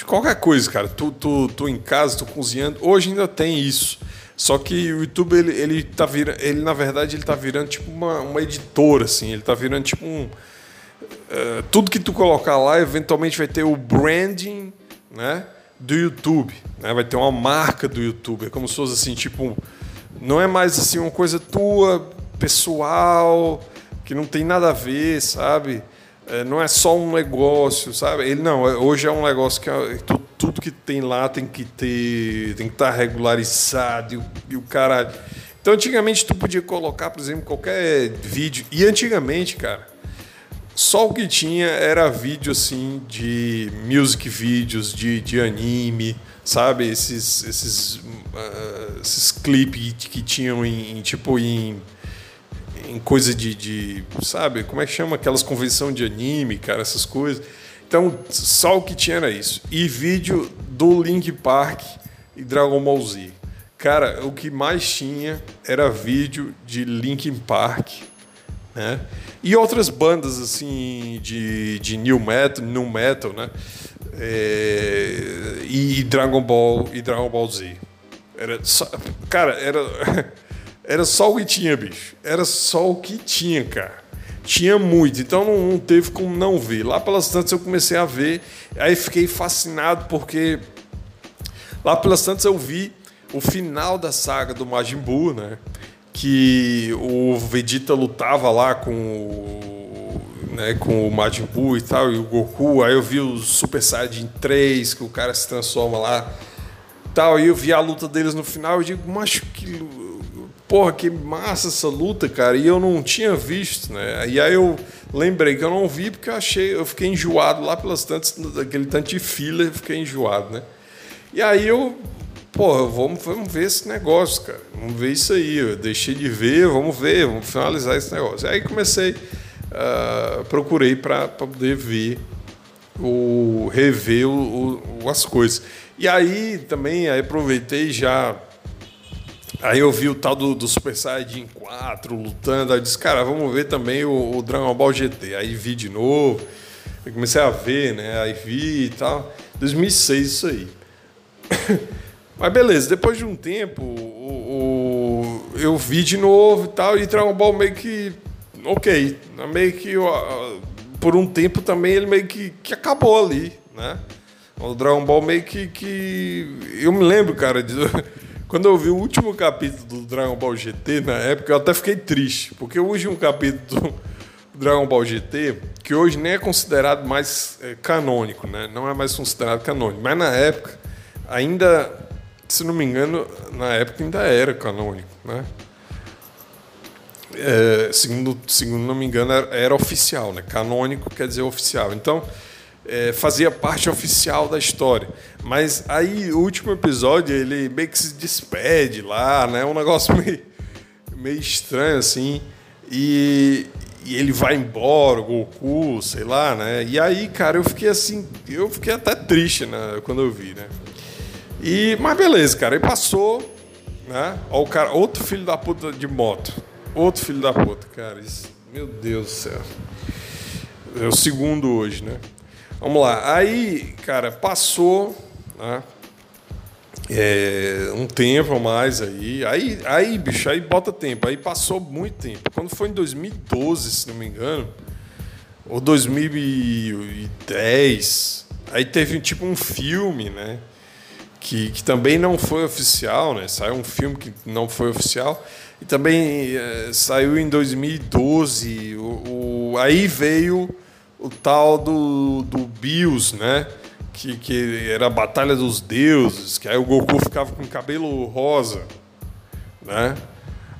de qualquer coisa, cara. Tu, tu, tu em casa, tu cozinhando. Hoje ainda tem isso. Só que o YouTube, ele, ele tá virando. Ele, na verdade, ele tá virando tipo uma, uma editora, assim. Ele tá virando tipo um. Uh, tudo que tu colocar lá, eventualmente vai ter o branding, né? Do YouTube. Né? Vai ter uma marca do YouTube. É como se fosse assim, tipo. Não é mais assim uma coisa tua, pessoal, que não tem nada a ver, sabe? É, não é só um negócio, sabe? Ele não, é, hoje é um negócio que é, tudo, que tem lá tem que ter, tem que estar regularizado e e o caralho. Então, antigamente tu podia colocar, por exemplo, qualquer vídeo. E antigamente, cara, só o que tinha era vídeo assim de music vídeos, de, de anime, sabe? Esses, esses, uh, esses clipes que tinham em, em tipo em em coisa de, de, sabe, como é que chama aquelas convenção de anime, cara, essas coisas. Então, só o que tinha era isso. E vídeo do Link Park e Dragon Ball Z. Cara, o que mais tinha era vídeo de Linkin Park, né? E outras bandas assim de, de new metal, new metal, né? É, e Dragon Ball e Dragon Ball Z. Era só, cara, era Era só o que tinha, bicho. Era só o que tinha, cara. Tinha muito, então não, não teve como não ver. Lá pelas tantas eu comecei a ver, aí fiquei fascinado porque lá pelas tantas eu vi o final da saga do Majin Buu, né? Que o Vegeta lutava lá com o, né, com o Majin Buu e tal, e o Goku. Aí eu vi o Super Saiyajin 3, que o cara se transforma lá. Tal, e eu vi a luta deles no final, eu digo, macho, que porra, que massa essa luta, cara. E eu não tinha visto, né? E aí eu lembrei que eu não vi porque eu achei, eu fiquei enjoado lá pelas tantas, daquele tanto de fila, fiquei enjoado, né? E aí eu, porra, vamos, vamos ver esse negócio, cara. Vamos ver isso aí. Eu deixei de ver, vamos ver, vamos finalizar esse negócio. Aí comecei, uh, procurei para poder ver, o, rever o, o, as coisas. E aí também aí aproveitei já Aí eu vi o tal do, do Super Saiyajin 4 lutando, aí eu disse, cara, vamos ver também o, o Dragon Ball GT. Aí vi de novo, eu comecei a ver, né? Aí vi e tal. 2006 isso aí. Mas beleza, depois de um tempo, o, o, eu vi de novo e tal, e Dragon Ball meio que. Ok, meio que. Por um tempo também ele meio que, que acabou ali, né? O Dragon Ball meio que, que. Eu me lembro, cara, de. Quando eu vi o último capítulo do Dragon Ball GT, na época, eu até fiquei triste, porque o último capítulo do Dragon Ball GT, que hoje nem é considerado mais é, canônico, né? Não é mais considerado canônico, mas na época, ainda, se não me engano, na época ainda era canônico, né? É, segundo, segundo não me engano, era, era oficial, né? Canônico quer dizer oficial. Então, é, fazia parte oficial da história. Mas aí, o último episódio, ele meio que se despede lá, né? Um negócio meio, meio estranho, assim. E, e ele vai embora, Goku, sei lá, né? E aí, cara, eu fiquei assim, eu fiquei até triste, né? Quando eu vi, né? E, mas beleza, cara, e passou, né? Ó, o cara, outro filho da puta de moto. Outro filho da puta, cara. Isso, meu Deus do céu. É o segundo hoje, né? Vamos lá. Aí, cara, passou né? É, um tempo mais aí. aí. Aí, bicho, aí bota tempo. Aí passou muito tempo. Quando foi em 2012, se não me engano, ou 2010, aí teve tipo um filme, né? Que, que também não foi oficial, né? Saiu um filme que não foi oficial. E também é, saiu em 2012. O, o, aí veio o tal do, do Bills, né? Que, que era a Batalha dos Deuses, que aí o Goku ficava com cabelo rosa, né?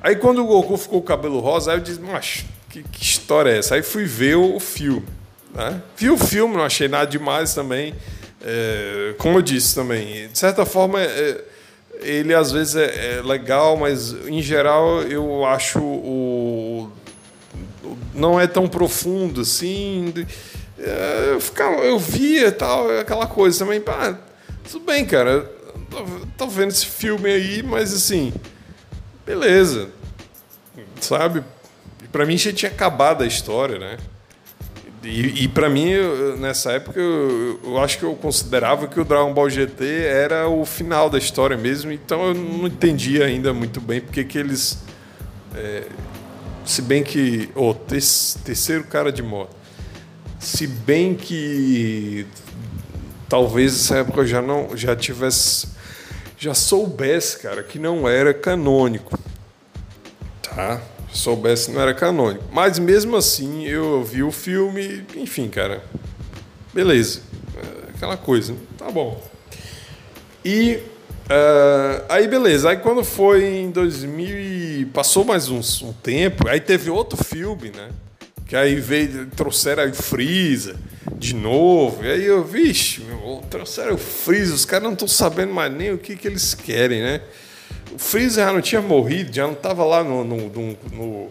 Aí quando o Goku ficou com cabelo rosa, aí eu disse, mas que, que, história é essa? Aí fui ver o filme, né? Vi o filme, não achei nada demais também. É, como eu disse também, de certa forma, é, ele às vezes é, é, legal, mas em geral eu acho o, o não é tão profundo assim. É, eu, ficava, eu via tal, aquela coisa também. Pá, tudo bem, cara. Tô, tô vendo esse filme aí, mas assim, beleza. Sabe? Pra mim já tinha acabado a história, né? E, e para mim, nessa época, eu, eu, acho que eu considerava que o Dragon Ball GT era o final da história mesmo, então eu não entendia ainda muito bem porque que eles. É, se bem que. Oh, terceiro cara de moto. Se bem que. Talvez nessa época eu já não já tivesse. Já soubesse, cara, que não era canônico. Tá? Soubesse não era canônico. Mas mesmo assim, eu vi o filme, enfim, cara. Beleza. É aquela coisa. Tá bom. E uh, aí beleza. Aí quando foi em 2000 passou mais um, um, tempo, aí teve outro filme, né? Que aí veio, trouxeram aí o Freeza de novo. E aí eu, vixe, meu, trouxeram o Freeza, os caras não estão sabendo mais nem o que, que eles querem, né? O Freezer já não tinha morrido, já não estava lá no, no, no, no,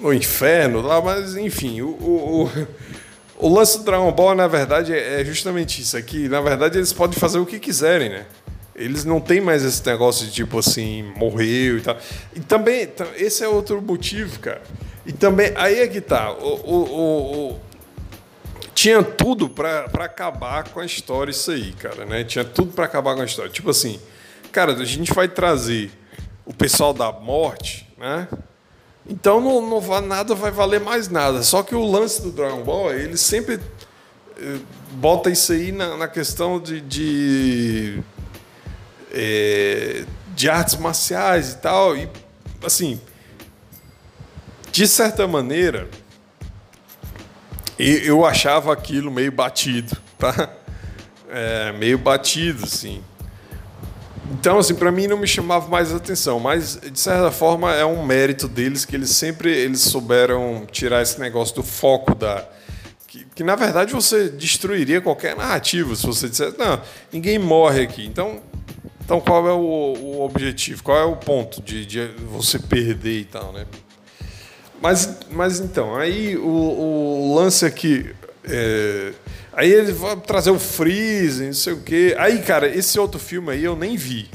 no inferno, lá, mas enfim, o, o, o, o, lance do Dragon Ball, na verdade, é, é justamente isso. Aqui, na verdade, eles podem fazer o que quiserem, né? Eles não têm mais esse negócio de tipo assim, morreu e tal. E também, esse é outro motivo, cara. E também, aí é que tá. O, o, o tinha tudo para acabar com a história, isso aí, cara, né? Tinha tudo para acabar com a história. Tipo assim, cara, a gente vai trazer o pessoal da morte, né? Então não, não vai, nada vai valer mais nada. Só que o lance do Dragon Ball, ele sempre eh, bota isso aí na, na questão de, de, é, de artes marciais e tal. E, assim, de certa maneira, eu achava aquilo meio batido, tá? É, meio batido, assim. Então, assim, para mim não me chamava mais atenção, mas de certa forma é um mérito deles que eles sempre eles souberam tirar esse negócio do foco da que, que na verdade você destruiria qualquer narrativa se você dissesse, não, ninguém morre aqui. Então, então qual é o, o objetivo? Qual é o ponto de, de, você perder e tal, né? Mas, mas então, aí o, o lance aqui é, Aí ele vai trazer o Freeze, não sei o quê. Aí, cara, esse outro filme aí eu nem vi,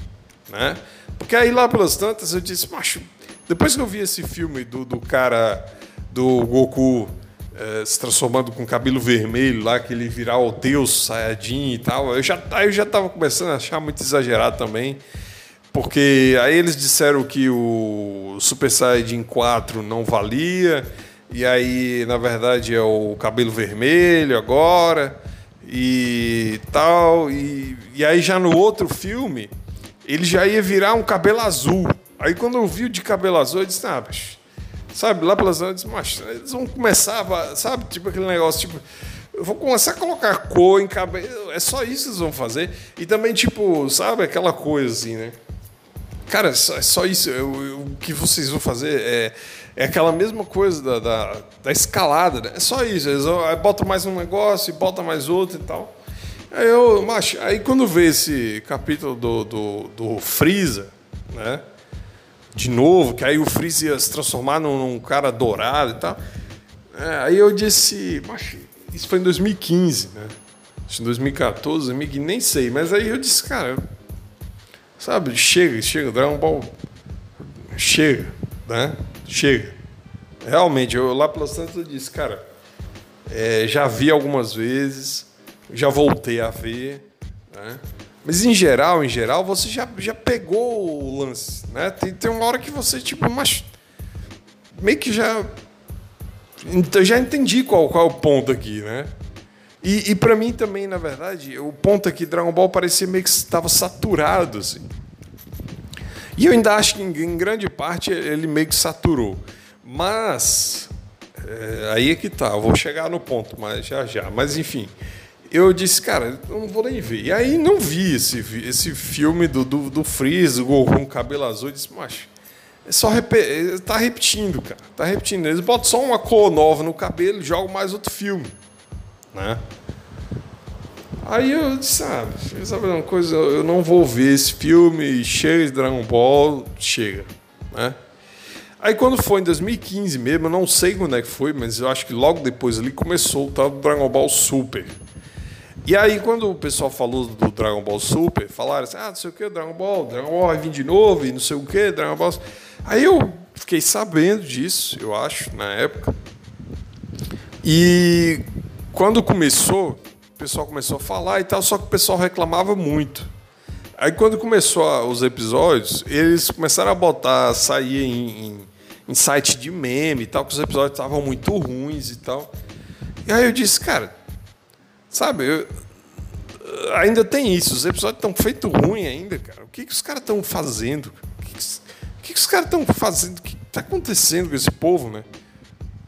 né? Porque aí lá pelas tantas eu disse, macho, depois que eu vi esse filme do, do cara do Goku é, se transformando com cabelo vermelho lá, que ele virar o Deus Saiyajin e tal, eu já, aí eu já tava começando a achar muito exagerado também. Porque aí eles disseram que o Super Saiyajin 4 não valia e aí, na verdade, é o cabelo vermelho agora e tal. E, e aí já no outro filme, ele já ia virar um cabelo azul. Aí quando eu vi o de cabelo azul, eu disse, ah, bicho, sabe, lá pelas anos, mas eles vão começar, sabe, tipo aquele negócio, tipo, eu vou começar a colocar cor em cabelo, é só isso que eles vão fazer. E também, tipo, sabe, aquela coisa assim, né? Cara, é só, é só isso, o que vocês vão fazer é é aquela mesma coisa da, da, da escalada, né? É só isso. Eles botam mais um negócio e botam mais outro e tal. Aí eu, macho, aí quando vê esse capítulo do, do, do Freeza, né? De novo, que aí o Freeza ia se transformar num, num cara dourado e tal. É, aí eu disse, macho, isso foi em 2015, né? Em 2014, 2015, nem sei. Mas aí eu disse, cara, sabe, chega, chega, Dragon Ball, chega, né? Chega. Realmente, eu lá pelo Santos eu disse, cara, é, já vi algumas vezes, já voltei a ver, né? Mas em geral, em geral, você já, já pegou o lance, né? Tem, tem uma hora que você, tipo, mas meio que já. Então, já entendi qual, qual é o ponto aqui, né? E, e para mim também, na verdade, o ponto aqui, Dragon Ball parecia meio que estava saturado, assim. E eu ainda acho que em, grande parte ele meio que saturou. Mas é, aí é que tá, eu vou chegar no ponto, mas já já. Mas enfim, eu disse, cara, eu não vou nem ver. E aí não vi esse, esse filme do, do, do Freeze, o Goku cabelo azul, e disse, macho, é só rep... tá repetindo, cara. Tá repetindo. Eles botam só uma cor nova no cabelo e jogam mais outro filme. Né? Aí eu disse, ah, sabe uma coisa, eu não vou ver esse filme, chega de Dragon Ball, chega, né? Aí quando foi em 2015 mesmo, eu não sei quando é que foi, mas eu acho que logo depois ali começou o tal do Dragon Ball Super. E aí quando o pessoal falou do Dragon Ball Super, falaram assim, ah, não sei o que, Dragon Ball, Dragon Ball vai vir de novo, e não sei o que, Dragon Ball... Aí eu fiquei sabendo disso, eu acho, na época. E quando começou, o pessoal começou a falar e tal, só que o pessoal reclamava muito. Aí quando começou os episódios, eles começaram a botar, sair em, em, em site de meme e tal, que os episódios estavam muito ruins e tal. E aí eu disse, cara, sabe, eu, ainda tem isso, os episódios estão feitos ruins ainda, cara. O que, que os caras estão fazendo? O que, que, o que, que os caras estão fazendo? O que está acontecendo com esse povo, né?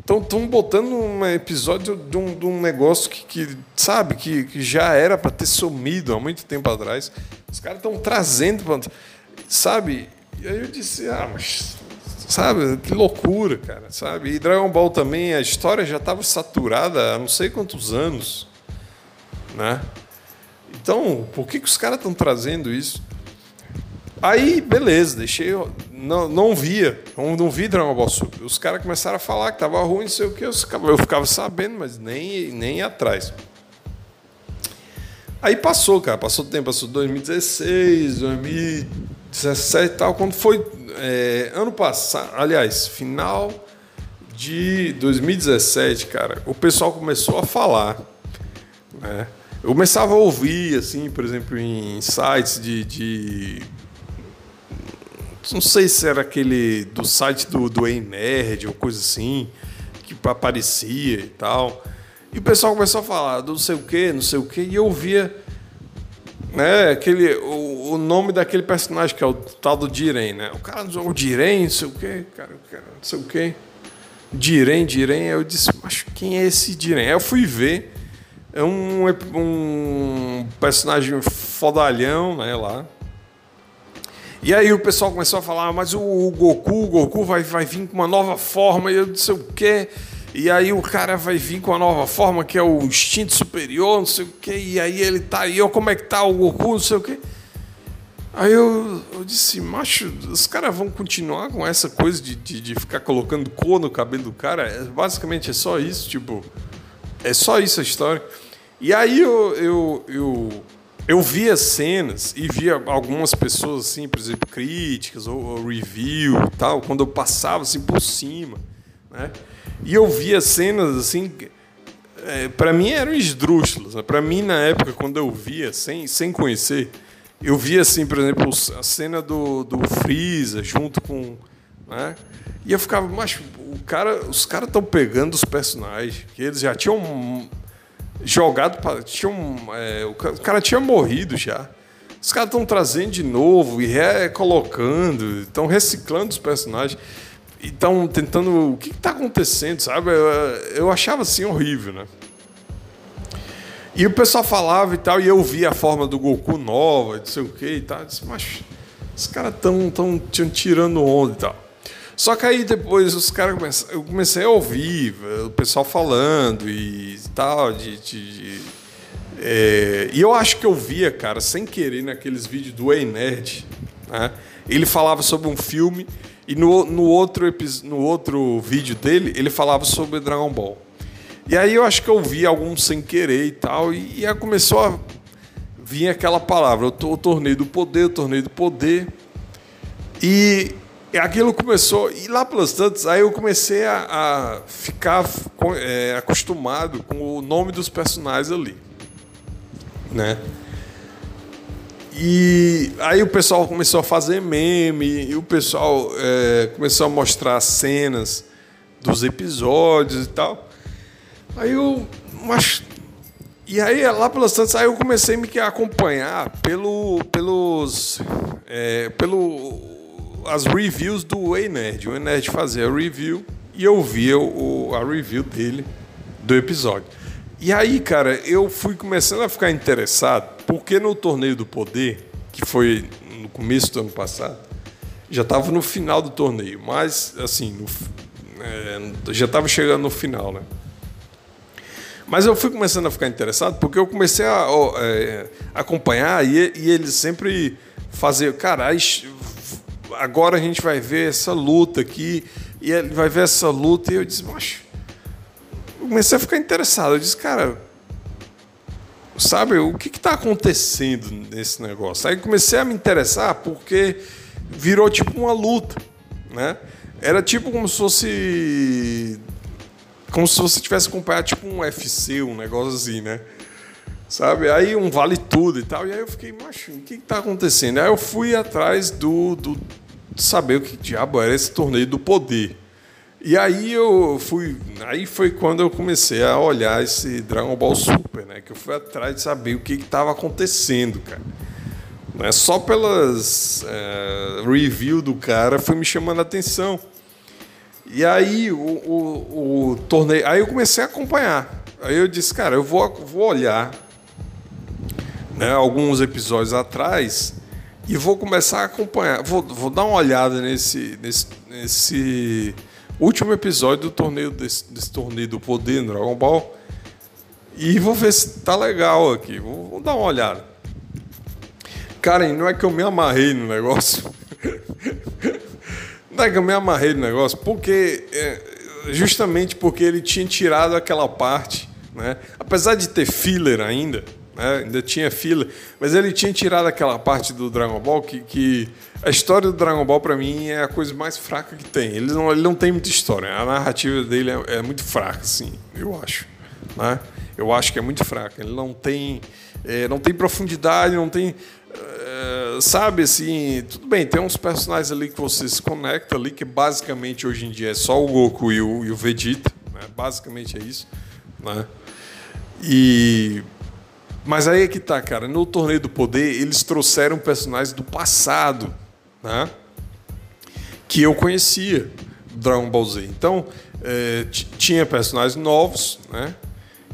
Estão botando um episódio de um, de um negócio que, que sabe, que, que, já era para ter sumido há muito tempo atrás. Os caras estão trazendo, sabe? E aí eu disse, ah, mas, sabe, que loucura, cara, sabe? E Dragon Ball também, a história já estava saturada há não sei quantos anos, né? Então, por que, que os caras estão trazendo isso? Aí, beleza, deixei. Não, não via, não, não vi Dragon Ball Super. Os caras começaram a falar que tava ruim, não sei o que, eu ficava, eu ficava sabendo, mas nem, nem atrás. Aí passou, cara, passou o tempo, passou 2016, 2017 e tal. Quando foi é, ano passado, aliás, final de 2017, cara, o pessoal começou a falar, né? Eu começava a ouvir, assim, por exemplo, em sites de, de não sei se era aquele do site do, do Ei Nerd ou coisa assim, que aparecia e tal. E o pessoal começou a falar não sei o que, não sei o que, e eu via né, aquele, o, o, nome daquele personagem que é o tal do Diren, né? O cara, o Diren, não sei o que, cara, não sei o que. Diren, Diren, eu disse, mas quem é esse Diren? Aí eu fui ver, é um, um personagem fodalhão, né, lá, e aí o pessoal começou a falar, mas o, Goku, o Goku vai, vai vir com uma nova forma, e eu não sei o quê. E aí o cara vai vir com uma nova forma, que é o instinto superior, não sei o quê. E aí ele tá aí, ó, como é que tá o Goku, não sei o quê. Aí eu, eu disse, macho, os caras vão continuar com essa coisa de, de, de, ficar colocando cor no cabelo do cara? É, basicamente é só isso, tipo, é só isso a história. E aí eu, eu, eu eu via cenas e via algumas pessoas assim, por exemplo, críticas ou, ou review e tal, quando eu passava assim por cima, né? E eu via cenas assim, é, para mim eram esdrúxulas. Né? Para mim na época quando eu via sem sem conhecer, eu via assim, por exemplo, a cena do, do Freeza junto com, né? E eu ficava, mas o cara, os caras estão pegando os personagens que eles já tinham jogado para. Tinha um, é, o cara tinha morrido já. Os caras estão trazendo de novo e recolocando, estão reciclando os personagens. E estão tentando. O que está acontecendo, sabe? Eu, eu achava assim horrível, né? E o pessoal falava e tal, e eu via a forma do Goku nova, não sei o que e tal. Eu disse, mas os caras estão tão, tão tirando onda e tal. Só que aí depois os caras começaram, eu comecei a ouvir o pessoal falando e tal, de, de, de é, e eu acho que eu via, cara, sem querer naqueles vídeos do Ei Nerd, né? ele falava sobre um filme e no, no, outro, no outro vídeo dele ele falava sobre Dragon Ball. E aí eu acho que eu vi alguns sem querer e tal, e, e começou a vir aquela palavra, o torneio do poder, o torneio do poder. E e aquilo começou, e lá pelos tantos, aí eu comecei a, a ficar é, acostumado com o nome dos personagens ali. Né? E aí o pessoal começou a fazer meme, e o pessoal é, começou a mostrar cenas dos episódios e tal. Aí eu. Mas, e aí, lá pelos tantos, aí eu comecei a me acompanhar pelo, pelos. É, pelo as reviews do Ei Nerd. O Ei Nerd fazia a review e eu via o, a review dele do episódio. E aí, cara, eu fui começando a ficar interessado, porque no Torneio do Poder, que foi no começo do ano passado, já estava no final do torneio, mas, assim, no, é, já estava chegando no final, né? Mas eu fui começando a ficar interessado porque eu comecei a, a, é, acompanhar e, e eles sempre faziam, cara, agora a gente vai ver essa luta aqui, e ele vai ver essa luta, e eu disse, macho, eu comecei a ficar interessado. Eu disse, cara, sabe, o que está acontecendo nesse negócio? Aí comecei a me interessar porque virou tipo uma luta, né? Era tipo como se fosse como se você tivesse acompanhado tipo um UFC, um negócio assim, né? Sabe? Aí um vale tudo e tal. E aí eu fiquei, macho, o que está acontecendo? Aí eu fui atrás do, do saber o que diabo era esse torneio do poder. E aí eu fui, aí foi quando eu comecei a olhar esse Dragon Ball Super, né? Que eu fui atrás de saber o que estava acontecendo, cara. Não é só pelas é, review do cara foi me chamando a atenção. E aí o, o, o, torneio. Aí eu comecei a acompanhar. Aí eu disse, cara, eu vou, vou olhar né, alguns episódios atrás e vou começar a acompanhar. Vou, vou dar uma olhada nesse, nesse, nesse último episódio do torneio desse, desse torneio do poder no Dragon Ball. E vou ver se tá legal aqui. Vou, vou dar uma olhada. Karen, não é que eu me amarrei no negócio. Não é que eu me amarrei no negócio, porque é, justamente porque ele tinha tirado aquela parte, né? apesar de ter filler ainda, né? ainda tinha filler, mas ele tinha tirado aquela parte do Dragon Ball que, que a história do Dragon Ball para mim é a coisa mais fraca que tem. Ele não, ele não tem muita história, a narrativa dele é, é muito fraca, sim, eu acho. Né? Eu acho que é muito fraca. Ele não tem, é, não tem profundidade, não tem eh, sabe assim, tudo bem, tem uns personagens ali que você se conecta ali, que basicamente hoje em dia é só o Goku e o, e o Vegeta, né? basicamente é isso, né? E mas aí é que tá, cara, no torneio do poder eles trouxeram personagens do passado, né? Que eu conhecia Dragon Ball Z. Então, é, tinha personagens novos, né?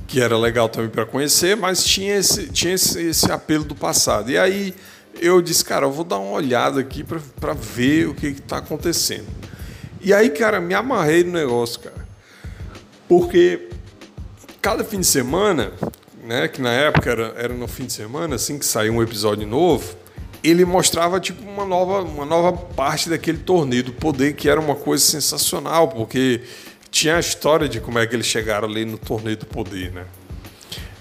Que era legal também para conhecer, mas tinha esse, tinha esse, esse apelo do passado. E aí eu disse, cara, eu vou dar uma olhada aqui para ver o que está acontecendo. E aí, cara, me amarrei no negócio, cara. Porque cada fim de semana, né, que na época era, era no fim de semana, assim que saiu um episódio novo, ele mostrava tipo uma nova, uma nova parte daquele torneio do poder, que era uma coisa sensacional, porque tinha a história de como é que eles chegaram ali no torneio do poder, né?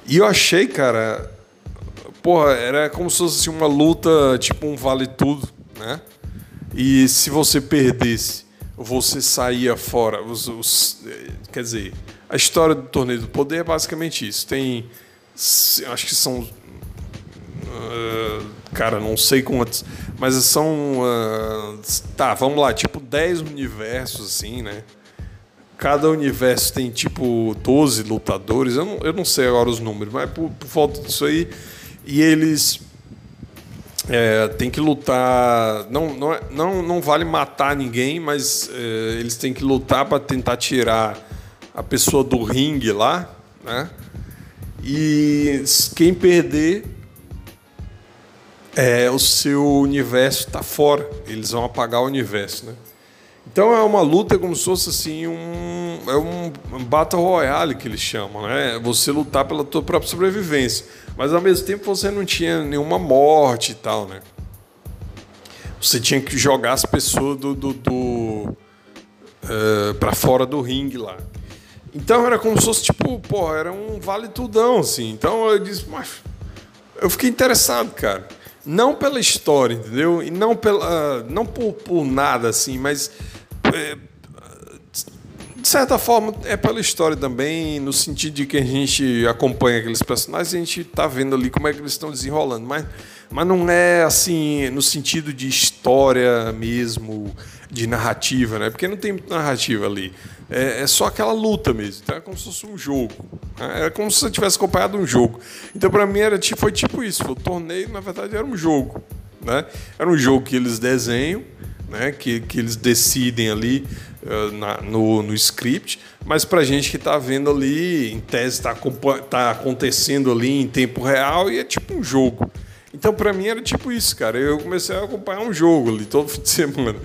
E eu achei, cara, porra, era como se fosse uma luta, tipo um vale tudo, né? E se você perdesse, você saía fora. Os, os, quer dizer, a história do torneio do poder é basicamente isso. Tem, acho que são, uh, cara, não sei quantos, mas são, uh, tá, vamos lá, tipo 10 universos assim, né? Cada universo tem tipo 12 lutadores, eu não, eu não sei agora os números, mas por, por disso aí e eles é, têm que lutar. Não, não, é, não, não vale matar ninguém, mas é, eles têm que lutar para tentar tirar a pessoa do ringue lá, né? E quem perder, é, o seu universo está fora. Eles vão apagar o universo, né? Então é uma luta como se fosse assim um é um battle royale que eles chamam, né? Você lutar pela tua própria sobrevivência, mas ao mesmo tempo você não tinha nenhuma morte e tal, né? Você tinha que jogar as pessoas do, do, do uh, eh, para fora do ringue lá. Então era como se fosse tipo, pô, era um vale tudão assim. Então eu disse, mas eu fiquei interessado, cara. Não pela história, entendeu? E não pela não por, por nada assim, mas é, de certa forma, é pela história também, no sentido de que a gente acompanha aqueles personagens e a gente está vendo ali como é que eles estão desenrolando. Mas, mas não é assim, no sentido de história mesmo, de narrativa, né? Porque não tem narrativa ali. É, é só aquela luta mesmo. Então é como se fosse um jogo. Né? É como se você tivesse acompanhado um jogo. Então, para mim, era, tipo, foi tipo isso. O torneio, na verdade, era um jogo. Né? Era um jogo que eles desenham né, que, que eles decidem ali uh, na, no, no script, mas para gente que está vendo ali, em tese está tá acontecendo ali em tempo real e é tipo um jogo. Então para mim era tipo isso, cara. Eu comecei a acompanhar um jogo ali todo fim de semana.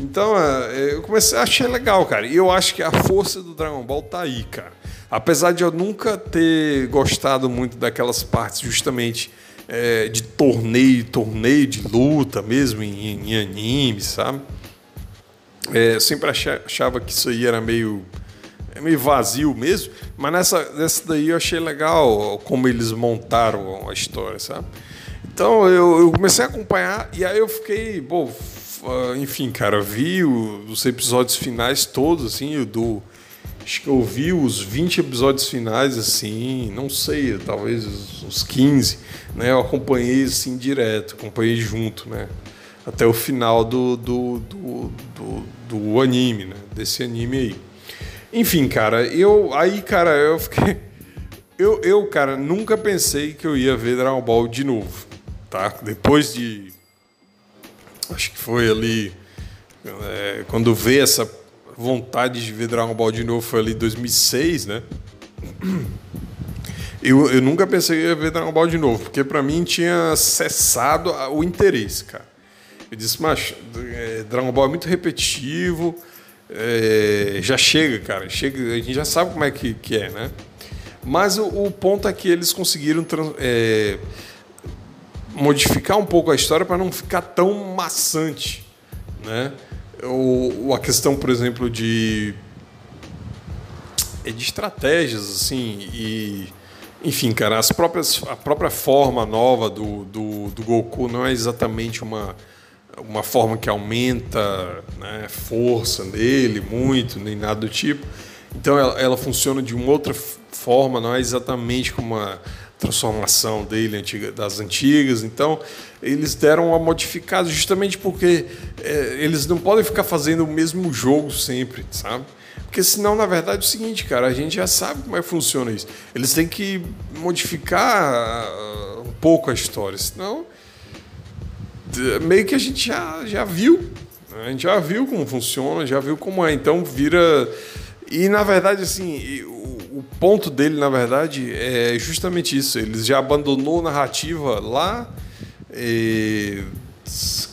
Então uh, eu comecei a achar legal, cara. E eu acho que a força do Dragon Ball tá aí, cara. Apesar de eu nunca ter gostado muito daquelas partes justamente é, de torneio, torneio de luta mesmo em, em anime, sabe? É, eu sempre achava que isso aí era meio, é meio vazio mesmo, mas nessa, nessa daí eu achei legal como eles montaram a história, sabe? Então eu, eu comecei a acompanhar e aí eu fiquei, bom, enfim, cara, vi os episódios finais todos, assim, do. Acho que eu vi os 20 episódios finais, assim, não sei, talvez os 15, né? Eu acompanhei, assim, direto, acompanhei junto, né? Até o final do, do, do, do, do anime, né? Desse anime aí. Enfim, cara, eu. Aí, cara, eu fiquei. Eu, eu, cara, nunca pensei que eu ia ver Dragon Ball de novo, tá? Depois de. Acho que foi ali. É, quando veio essa vontade de ver Dragon Ball de novo foi ali em 2006, né? Eu, eu nunca pensei ia ver Dragon Ball de novo, porque para mim tinha cessado o interesse, cara. Eu disse, mas é, Dragon Ball é muito repetitivo, é, já chega, cara, chega, a gente já sabe como é que, que é, né? Mas o, o ponto é que eles conseguiram é, modificar um pouco a história para não ficar tão maçante, né? ou a questão, por exemplo, de é de estratégias assim e enfim, cara, as próprias a própria forma nova do, do, do Goku não é exatamente uma uma forma que aumenta né, força nele muito, nem nada do tipo. Então ela, ela funciona de uma outra forma, não é exatamente como uma transformação dele das antigas. Então, eles deram uma modificada justamente porque é, eles não podem ficar fazendo o mesmo jogo sempre, sabe? Porque senão, na verdade, é o seguinte, cara, a gente já sabe como é que funciona isso. Eles têm que modificar uh, um pouco a história, senão meio que a gente já, já viu. Né? A gente já viu como funciona, já viu como é. Então vira. E na verdade, assim, o ponto dele, na verdade, é justamente isso. Ele já abandonou a narrativa lá, e,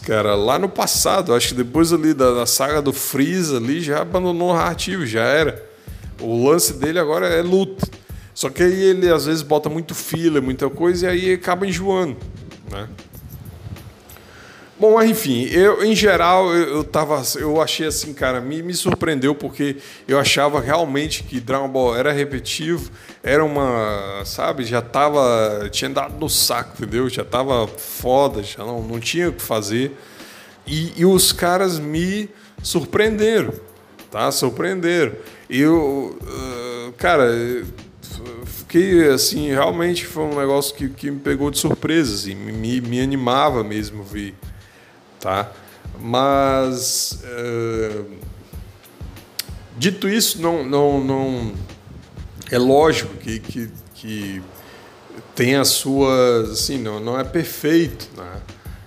cara, lá no passado. Acho que depois ali da, da, saga do Freeza ali já abandonou narrativa, já era. O lance dele agora é luta. Só que aí ele às vezes bota muito fila, muita coisa e aí acaba enjoando, né? Bom, enfim, eu em geral eu, eu, tava, eu achei assim, cara, me, me surpreendeu porque eu achava realmente que Dragon Ball era repetitivo, era uma, sabe, já tava, tinha dado no saco, entendeu? Já tava foda, já não, não tinha o que fazer. E, e os caras me surpreenderam, tá? Surpreenderam. Eu, uh, cara, fiquei assim, realmente foi um negócio que, que me pegou de surpresa, assim, me, me animava mesmo ver tá? Mas uh, dito isso, não, não, não é lógico que, que, que tem as suas, assim, não, não é perfeito, né?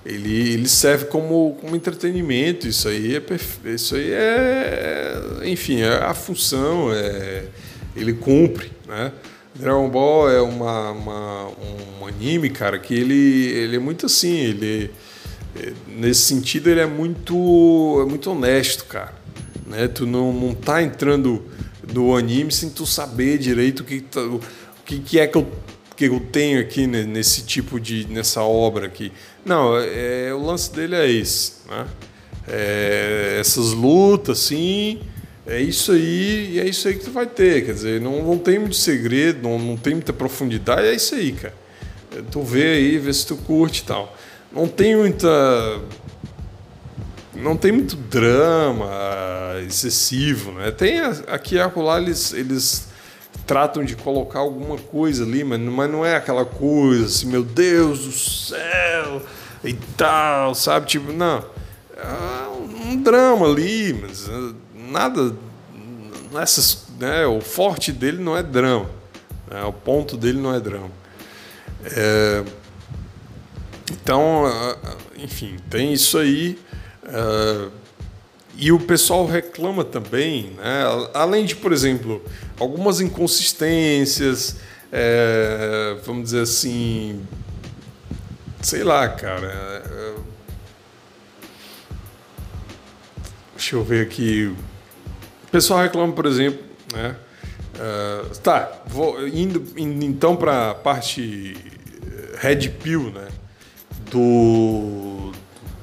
Ele, ele serve como, como entretenimento, isso aí é perfe... isso aí é, enfim, é a função, é, ele cumpre, né? Dragon Ball é uma, uma, um anime, cara, que ele, ele é muito assim, ele nesse sentido ele é muito é muito honesto, cara. Né? Tu não, não tá entrando no anime sem tu saber direito o que, tá, o que, que é que eu, que eu tenho aqui nesse tipo de nessa obra aqui. Não, é, o lance dele é esse, né? É, essas lutas, assim, é isso aí e é isso aí que tu vai ter. Quer dizer, não, não tem muito segredo, não, não tem muita profundidade, é isso aí, cara. Tu vê aí, vê se tu curte e tal não tem muita não tem muito drama excessivo, né? Tem aqui e acolá eles, eles tratam de colocar alguma coisa ali, mas, mas não é aquela coisa assim, meu Deus do céu e tal, sabe? Tipo, não. É um drama ali, mas eh, nada. Nessas, né? O forte dele não é drama. Né? O ponto dele não é drama. É, então, ah, ah, enfim, tem isso aí. Uh, e o pessoal reclama também, né? além de, por exemplo, algumas inconsistências, é, vamos dizer assim, sei lá, cara. Deixa eu ver aqui. O pessoal reclama, por exemplo, né? Tá, vou indo, indo então para a parte eh, Red Pill, né? Do,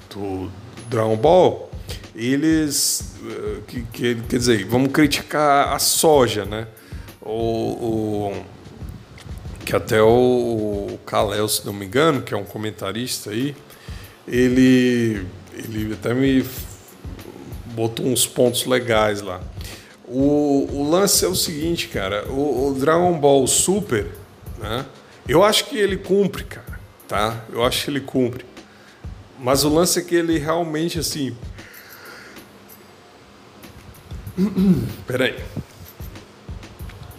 do Dragon Ball, eles. Uh, que, que, quer dizer, vamos criticar a soja, né? O, o que até o, o Kalel, se não me engano, que é um comentarista aí, ele, ele até me botou uns pontos legais lá. O, o lance é o seguinte, cara. O, o, Dragon Ball Super, né? Eu acho que ele cumpre, cara. Tá? Eu acho que ele cumpre. Mas o lance é que ele realmente, assim. Peraí.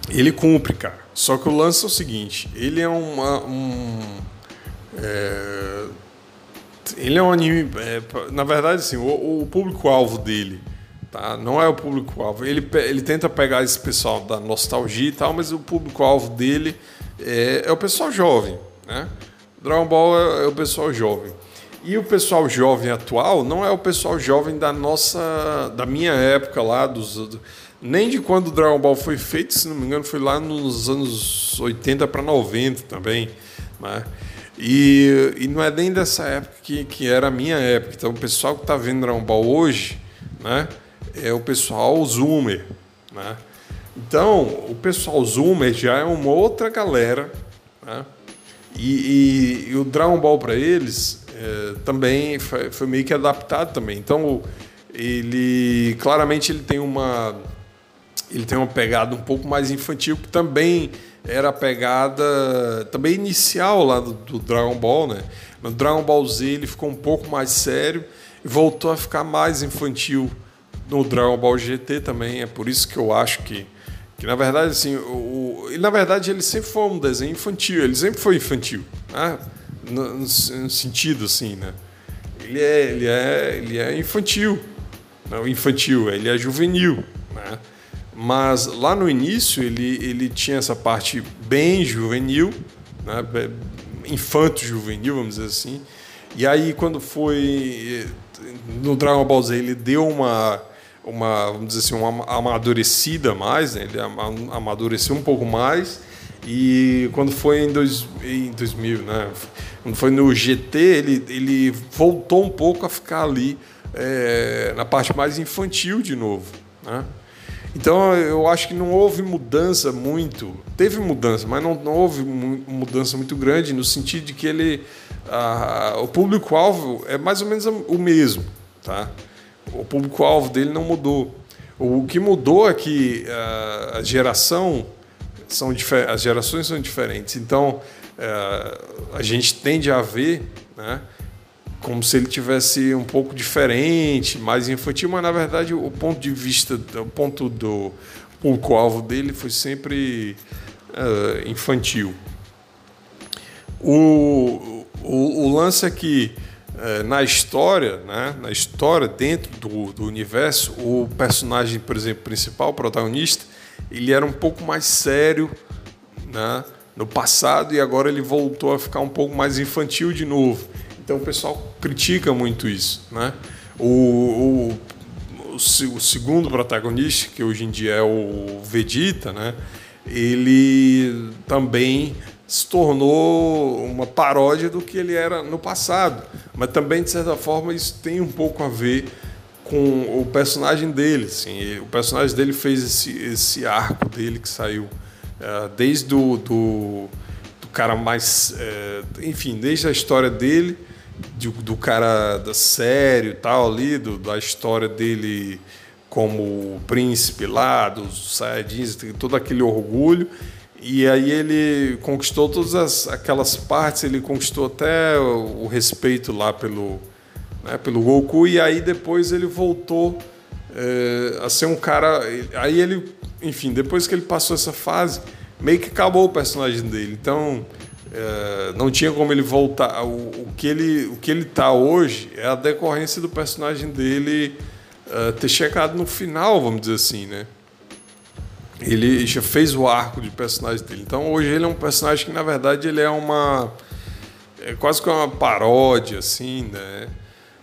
Ele cumpre, cara. Só que o lance é o seguinte: ele é uma, um. É, ele é um anime. É, na verdade, assim, o, o público-alvo dele Tá? Não é o público-alvo. Ele, ele tenta pegar esse pessoal da nostalgia e tal, mas o público-alvo dele é, é, o pessoal jovem. Né? Dragon Ball é, é, o pessoal jovem. E o pessoal jovem atual não é o pessoal jovem da nossa. da minha época lá, dos, nem de quando o Dragon Ball foi feito, se não me engano, foi lá nos anos 80 para 90 também. Né? E, e não é nem dessa época que, que era a minha época. Então, o pessoal que está vendo Dragon Ball hoje, né? é o pessoal Zoomer. Né? Então, o pessoal Zoomer já é uma outra galera. Né? E, e, e, o Dragon Ball para eles é, também foi, foi, meio que adaptado também. Então, ele claramente ele tem uma ele tem uma pegada um pouco mais infantil que também era a pegada também inicial lá do, do Dragon Ball, né? No Dragon Ball Z ele ficou um pouco mais sério e voltou a ficar mais infantil no Dragon Ball GT também. É por isso que eu acho que, que na verdade, assim, o, o na verdade ele sempre foi um desenho infantil. Ele sempre foi infantil, né? no, no, no sentido assim, né? Ele é, ele é, ele é infantil, não infantil, ele é juvenil, né? Mas lá no início ele, ele tinha essa parte bem juvenil, né? infanto juvenil, vamos dizer assim. E aí quando foi no Dragon Ball Z ele deu uma uma, vamos dizer assim, uma amadurecida mais, né? ele amadureceu um pouco mais. E quando foi em, dois, em 2000, né? quando foi no GT, ele, ele voltou um pouco a ficar ali é, na parte mais infantil de novo. Né? Então eu acho que não houve mudança muito. Teve mudança, mas não, não houve mudança muito grande no sentido de que ele. A, o público-alvo é mais ou menos o mesmo. Tá? O público-alvo dele não mudou. O que mudou é que uh, a geração são as gerações são diferentes. Então uh, a gente tende a ver, né, como se ele tivesse um pouco diferente, mais infantil, mas na verdade o ponto de vista, o ponto do público-alvo dele foi sempre uh, infantil. O, o, o lance é que é, na história, né, na história dentro do, do universo, o personagem, por exemplo, principal, o protagonista, ele era um pouco mais sério, né, no passado e agora ele voltou a ficar um pouco mais infantil de novo. Então o pessoal critica muito isso, né? O, o, o, o segundo protagonista, que hoje em dia é o Vegeta, né? Ele também se tornou uma paródia do que ele era no passado. Mas também, de certa forma, isso tem um pouco a ver com o personagem dele. Assim. O personagem dele fez esse, esse arco dele que saiu é, desde do, do, do, cara mais. É, enfim, desde a história dele, do, do cara da sério e tal ali, do, da história dele como príncipe lá, dos Saiyajins, todo aquele orgulho e aí ele conquistou todas as, aquelas partes, ele conquistou até o, o respeito lá pelo, né, pelo Goku, e aí depois ele voltou é, a ser um cara. Aí ele, enfim, depois que ele passou essa fase, meio que acabou o personagem dele. Então é, não tinha como ele voltar. O, o, que ele, o que ele tá hoje é a decorrência do personagem dele é, ter chegado no final, vamos dizer assim, né? Ele já fez o arco de personagem dele. Então hoje ele é um personagem que na verdade ele é uma é quase que uma paródia assim, né?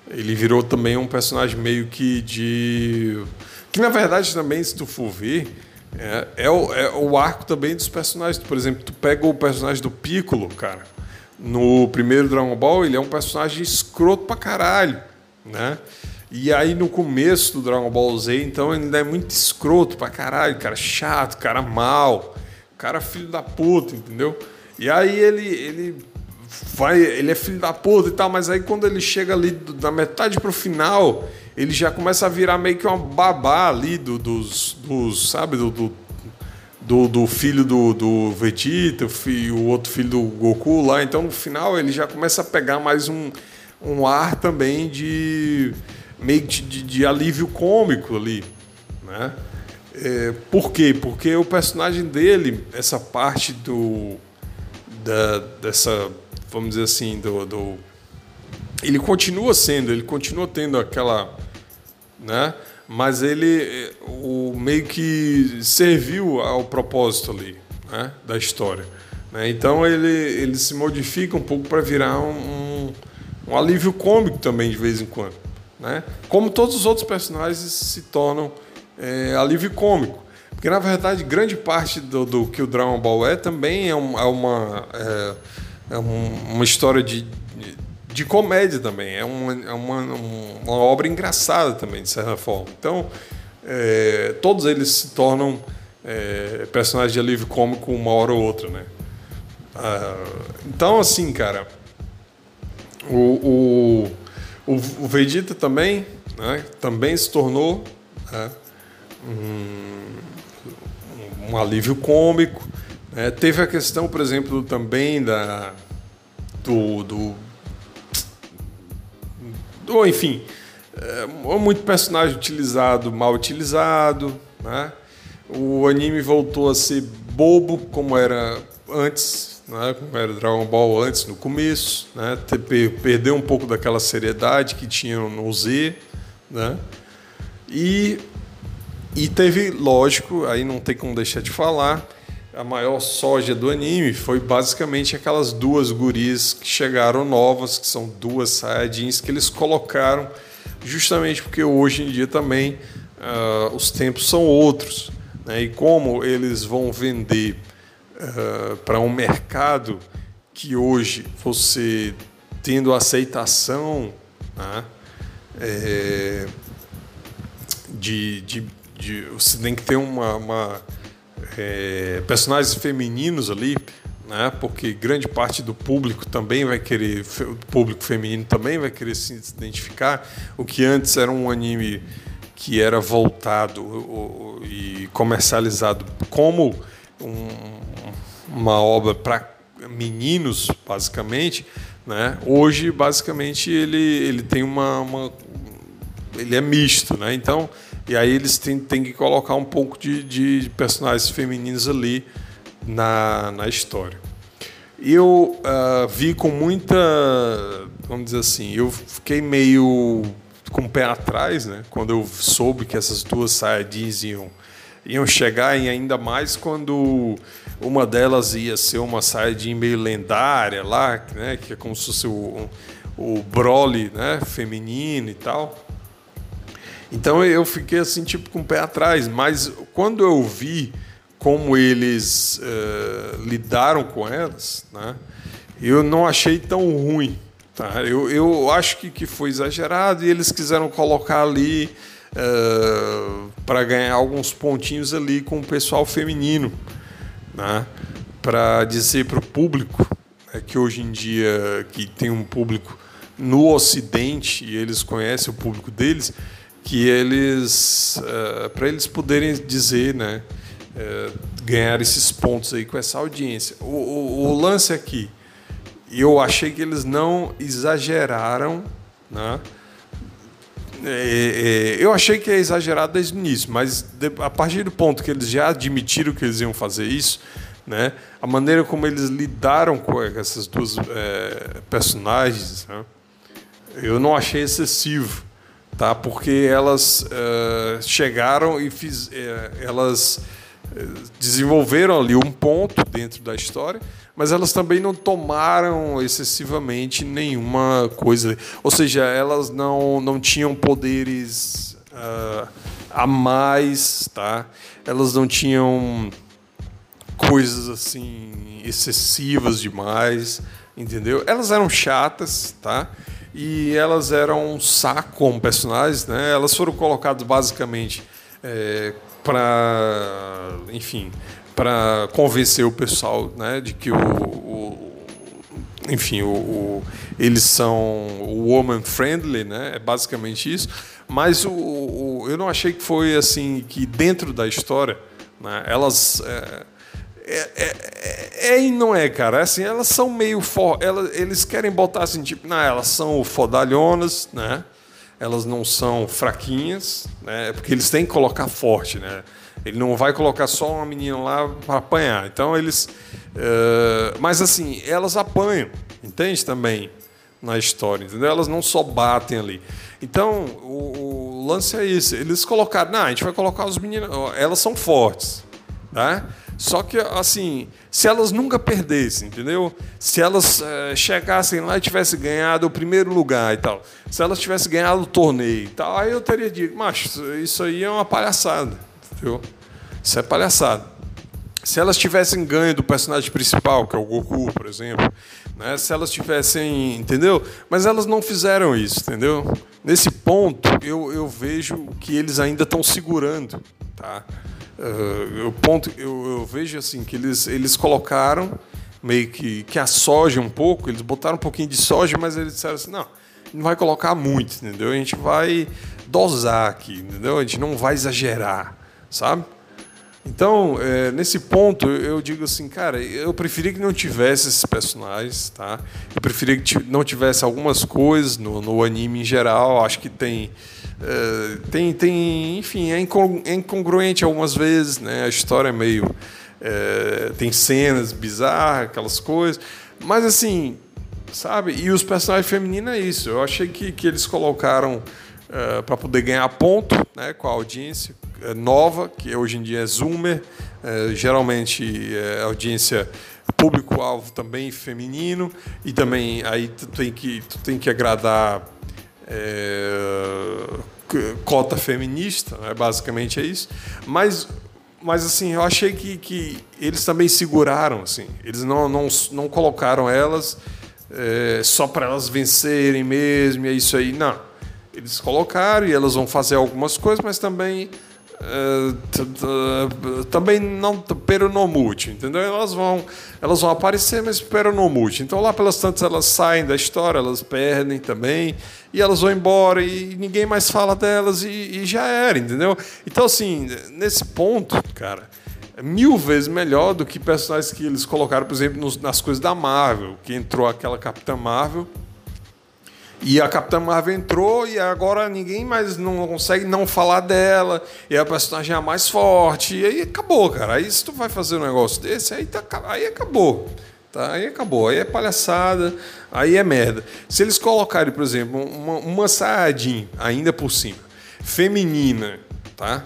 Ele virou também um personagem meio que de que na verdade também se tu for ver, É, é, o, é o arco também dos personagens. Por exemplo, tu pega o personagem do Piccolo, cara. No primeiro Dragon Ball, ele é um personagem escroto pra caralho, né? E aí no começo do Dragon Ball Z, então ainda é muito escroto pra caralho, cara chato, cara mal, cara filho da puta, entendeu? E aí ele, ele vai, ele é filho da puta e tal, mas aí quando ele chega ali da metade pro final, ele já começa a virar meio que uma babá ali do, dos, dos sabe, do, do, do, do filho do, do Vegeta, o, filho, o outro filho do Goku lá. Então no final ele já começa a pegar mais um, um ar também de meio de, de, alívio cômico ali, né? É, por quê? Porque o personagem dele, essa parte do da, dessa, vamos dizer assim, do, do ele continua sendo, ele continua tendo aquela, né? Mas ele o meio que serviu ao propósito ali, né? Da história. Né? Então ele ele se modifica um pouco para virar um, um, alívio cômico também de vez em quando, né? Como todos os outros personagens se tornam é, alívio cômico. Porque, na verdade, grande parte do, do que o Dragon Ball é também é, um, é uma, é, é uma história de, de comédia também. É uma, é uma, uma obra engraçada também, de certa forma. Então, é, todos eles se tornam é, personagens de alívio cômico uma hora ou outra, né? Ah, então, assim, cara, o, o, o, Vegeta também, né, também se tornou né, um, um alívio cômico. É, teve a questão, por exemplo, também da do, do, do enfim, é, muito personagem utilizado, mal utilizado, né? O anime voltou a ser bobo como era antes, né? como era Dragon Ball antes no começo, né? Perdeu um pouco daquela seriedade que tinha no Z, né? E e teve, lógico, aí não tem como deixar de falar, a maior soja do anime foi basicamente aquelas duas gurias que chegaram novas, que são duas Saiyajins que eles colocaram justamente porque hoje em dia também uh, os tempos são outros. Né? E como eles vão vender uh, para um mercado que hoje você tendo aceitação né? é, de, de de você tem que ter uma, uma é, personagens femininos ali, né? Porque grande parte do público também vai querer, o público feminino também vai querer se identificar. O que antes era um anime que era voltado e comercializado como um, uma obra para meninos, basicamente, né? Hoje, basicamente, ele, ele tem uma, uma ele é misto, né? Então e aí eles têm, têm que colocar um pouco de, de personagens femininos ali na, na história. Eu uh, vi com muita, vamos dizer assim, eu fiquei meio com o pé atrás, né? Quando eu soube que essas duas Saiyajins iam, iam chegar, e ainda mais quando uma delas ia ser uma Saiyajin meio lendária lá, né? Que é como se fosse o, o Broly, né? Feminino e tal. Então eu fiquei assim, tipo, com o pé atrás. Mas quando eu vi como eles uh, lidaram com elas, né, eu não achei tão ruim. Tá? Eu, eu acho que, que foi exagerado e eles quiseram colocar ali uh, eh, para ganhar alguns pontinhos ali com o pessoal feminino. Né, para dizer para o público né, que hoje em dia que tem um público no Ocidente e eles conhecem o público deles, que eles, uh, para eles poderem dizer, né, uh, ganhar esses pontos aí com essa audiência. O, o, o, lance aqui, eu achei que eles não exageraram, né? É, é, eu achei que é exagerado desde o início, mas a partir do ponto que eles já admitiram que eles iam fazer isso, né? A maneira como eles lidaram com essas duas é, personagens, né? eu não achei excessivo tá? Porque elas uh, chegaram e fiz, uh, elas desenvolveram ali um ponto dentro da história, mas elas também não tomaram excessivamente nenhuma coisa, ou seja, elas não não tinham poderes a mais, tá? Elas não tinham coisas assim excessivas demais, entendeu? Elas eram chatas, tá? E elas eram um saco como personagens, né? Elas foram colocadas basicamente é, para, enfim, para convencer o pessoal, né, de que o, o enfim, o, o, eles são woman friendly, né? É basicamente isso. Mas o, o, eu não achei que foi assim que dentro da história, né, elas é, é, é, é, e não é, cara. É assim, elas são meio for, elas, eles querem botar assim, tipo, não, elas são fodalhonas, né? Elas não são fraquinhas, né? Porque eles têm que colocar forte, né? Ele não vai colocar só uma menina lá para apanhar. Então eles, uh, mas assim, elas apanham, entende também na história, entendeu? Elas não só batem ali. Então o, o lance é isso. Eles colocaram, não, a gente vai colocar os meninos, elas são fortes, tá? Só que, assim, se elas nunca perdessem, entendeu? Se elas é, chegassem lá e tivessem ganhado o primeiro lugar e tal, se elas tivessem ganhado o torneio e tal, aí eu teria dito, macho, isso aí é uma palhaçada, entendeu? Isso é palhaçada. Se elas tivessem ganho do personagem principal, que é o Goku, por exemplo, né? se elas tivessem, entendeu? Mas elas não fizeram isso, entendeu? Nesse ponto, eu, eu vejo que eles ainda estão segurando, tá? Uh, o ponto, eu, eu, vejo assim que eles, eles colocaram meio que, que a soja um pouco, eles botaram um pouquinho de soja, mas eles disseram assim, não, não vai colocar muito, entendeu? A gente vai dosar aqui, entendeu? A gente não vai exagerar, sabe? Então, é, nesse ponto, eu digo assim, cara, eu preferia que não tivesse esses personagens, tá? Eu preferia que não tivesse algumas coisas no, no anime em geral. Acho que tem, é, tem, tem, enfim, é, é incongruente algumas vezes, né? A história é meio, é, tem cenas bizarras, aquelas coisas. Mas assim, sabe? E os personagens femininos é isso. Eu achei que, que eles colocaram para poder ganhar ponto, né? Com a audiência nova, que hoje em dia é Zoomer, geralmente é audiência público-alvo também feminino, e também aí tu tem que, tu tem que agradar é, cota feminista, né? basicamente é isso. Mas, mas assim, eu achei que, que eles também seguraram, assim, eles não, não, não colocaram elas é, só para elas vencerem mesmo, é isso aí, não. Eles colocaram e elas vão fazer algumas coisas, mas também também não peronomute, entendeu? Elas vão, elas vão aparecer, mas peronomute. Então lá pelas tantas elas saem da história, elas perdem também e elas vão embora e ninguém mais fala delas e, e já era, entendeu? Então assim, nesse ponto, cara, é mil vezes melhor do que personagens que eles colocaram, por exemplo, nos, nas coisas da Marvel, que entrou aquela Capitã Marvel e a Capitã Marvel entrou e agora ninguém mais não consegue não falar dela. E a personagem é a mais forte. E aí acabou, cara. Aí se tu vai fazer um negócio desse, aí, tá, aí acabou. Tá? Aí acabou. Aí é palhaçada, aí é merda. Se eles colocarem, por exemplo, uma, uma ainda por cima, feminina, tá?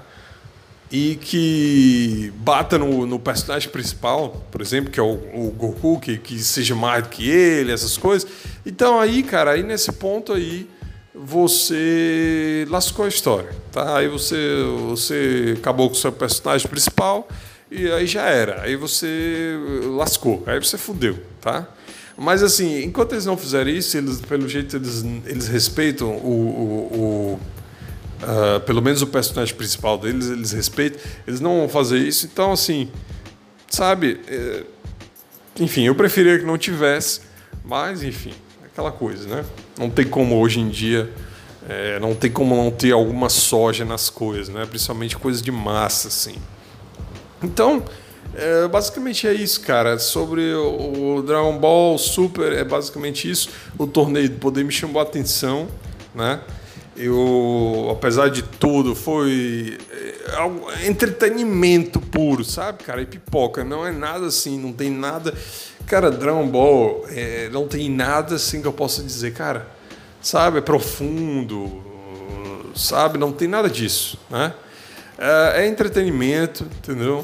E que bata no, no, personagem principal, por exemplo, que é o, o Goku, que, que, seja mais do que ele, essas coisas. Então aí, cara, aí nesse ponto aí você lascou a história, tá? Aí você, você acabou com o seu personagem principal e aí já era. Aí você lascou, aí você fudeu, tá? Mas assim, enquanto eles não fizerem isso, eles, pelo jeito eles, eles respeitam o, o, o Uh, pelo menos o personagem principal deles, eles respeitam, eles não vão fazer isso. Então, assim, sabe? É... Enfim, eu preferia que não tivesse, mas, enfim, aquela coisa, né? Não tem como hoje em dia, é, não tem como não ter alguma soja nas coisas, né? Principalmente coisas de massa, assim. Então, é, basicamente é isso, cara. Sobre o, Dragon Ball Super, é basicamente isso. O torneio do poder me chamou a atenção, né? Eu, apesar de tudo, foi é, entretenimento puro, sabe, cara? E pipoca, não é nada assim, não tem nada. Cara, Dragon Ball é, não tem nada assim que eu possa dizer, cara, sabe? É profundo, sabe? Não tem nada disso, né? É, é entretenimento, entendeu?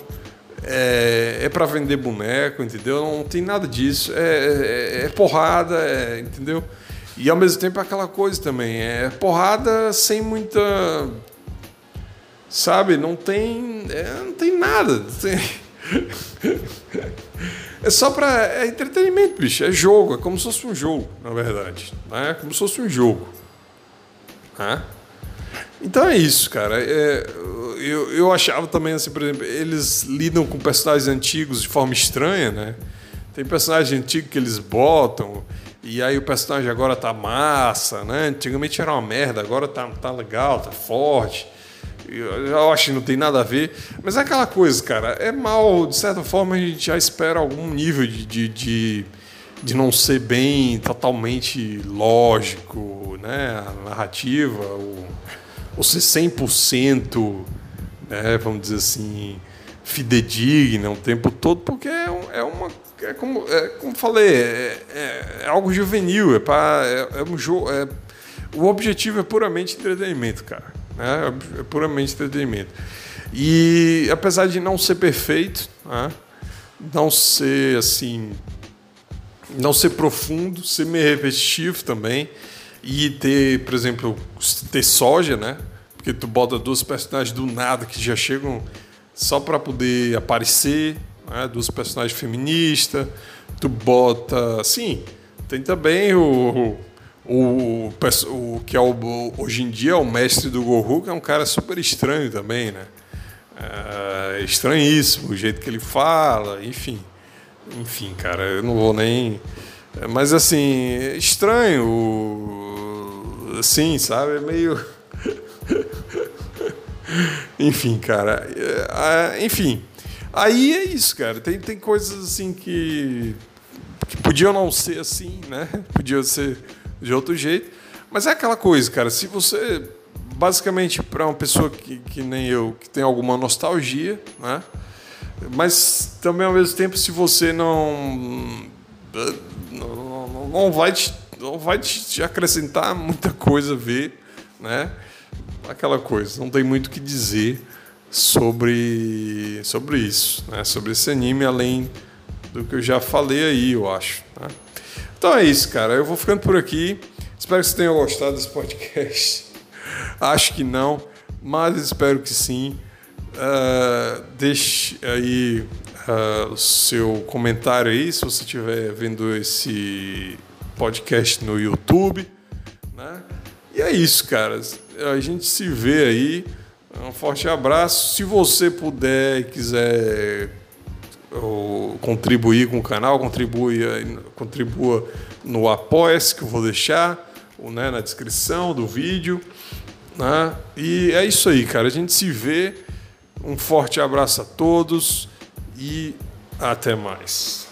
É, é para vender boneco, entendeu? Não tem nada disso. É, é, é porrada, é, entendeu? E ao mesmo tempo é aquela coisa também, é porrada sem muita. Sabe? Não tem. É, não tem nada. Tem... É só pra. É entretenimento, bicho. É jogo. É como se fosse um jogo, na verdade. Né? É como se fosse um jogo. Né? Então é isso, cara. É, eu, eu achava também, assim, por exemplo, eles lidam com personagens antigos de forma estranha, né? Tem personagem antigo que eles botam, e aí o personagem agora tá massa, né? Antigamente era uma merda, agora tá, tá legal, tá forte. Eu acho que não tem nada a ver. Mas é aquela coisa, cara. É mal, de certa forma, a gente já espera algum nível de, de, de, de não ser bem totalmente lógico, né? A narrativa, ou, ou ser 100%, né? vamos dizer assim, fidedigna o tempo todo, porque é, é uma. É como, é, como falei, é, é, é algo juvenil, é, pra, é, é um jogo. É, o objetivo é puramente entretenimento, cara. Né? É puramente entretenimento. E apesar de não ser perfeito, né? não ser assim, não ser profundo, ser meio repetitivo também, e ter, por exemplo, ter soja, né? Porque tu bota duas personagens do nada que já chegam só para poder aparecer, né? duas personagens feministas, tu bota, sim, tem também o, o, o, que é o, hoje em dia é o mestre do Goku, que é um cara super estranho também, né? É estranhíssimo o jeito que ele fala, enfim. Enfim, cara, eu não vou nem. Mas assim, estranho. Assim, sabe? É meio. enfim, cara. É, enfim. Aí é isso, cara. Tem, tem coisas assim que, que podiam não ser assim, né? Podiam ser de outro jeito. Mas é aquela coisa, cara, se você, basicamente, para uma pessoa que, que nem eu, que tem alguma nostalgia, né? Mas também ao mesmo tempo, se você não. não, não vai te, não vai te acrescentar muita coisa ver, né? Aquela coisa, não tem muito o que dizer sobre, sobre isso, né? sobre esse anime, além do que eu já falei aí, eu acho. Né? Então é isso, cara. Eu vou ficando por aqui. Espero que você tenha gostado desse podcast. Acho que não, mas espero que sim. Uh, deixe aí uh, o seu comentário aí, se você estiver vendo esse podcast no YouTube. Né? E é isso, cara. A gente se vê aí. Um forte abraço. Se você puder e quiser contribuir com o canal, contribua, contribua no Apoia-se, que eu vou deixar né, na descrição do vídeo. Né? E é isso aí, cara. A gente se vê. Um forte abraço a todos e até mais.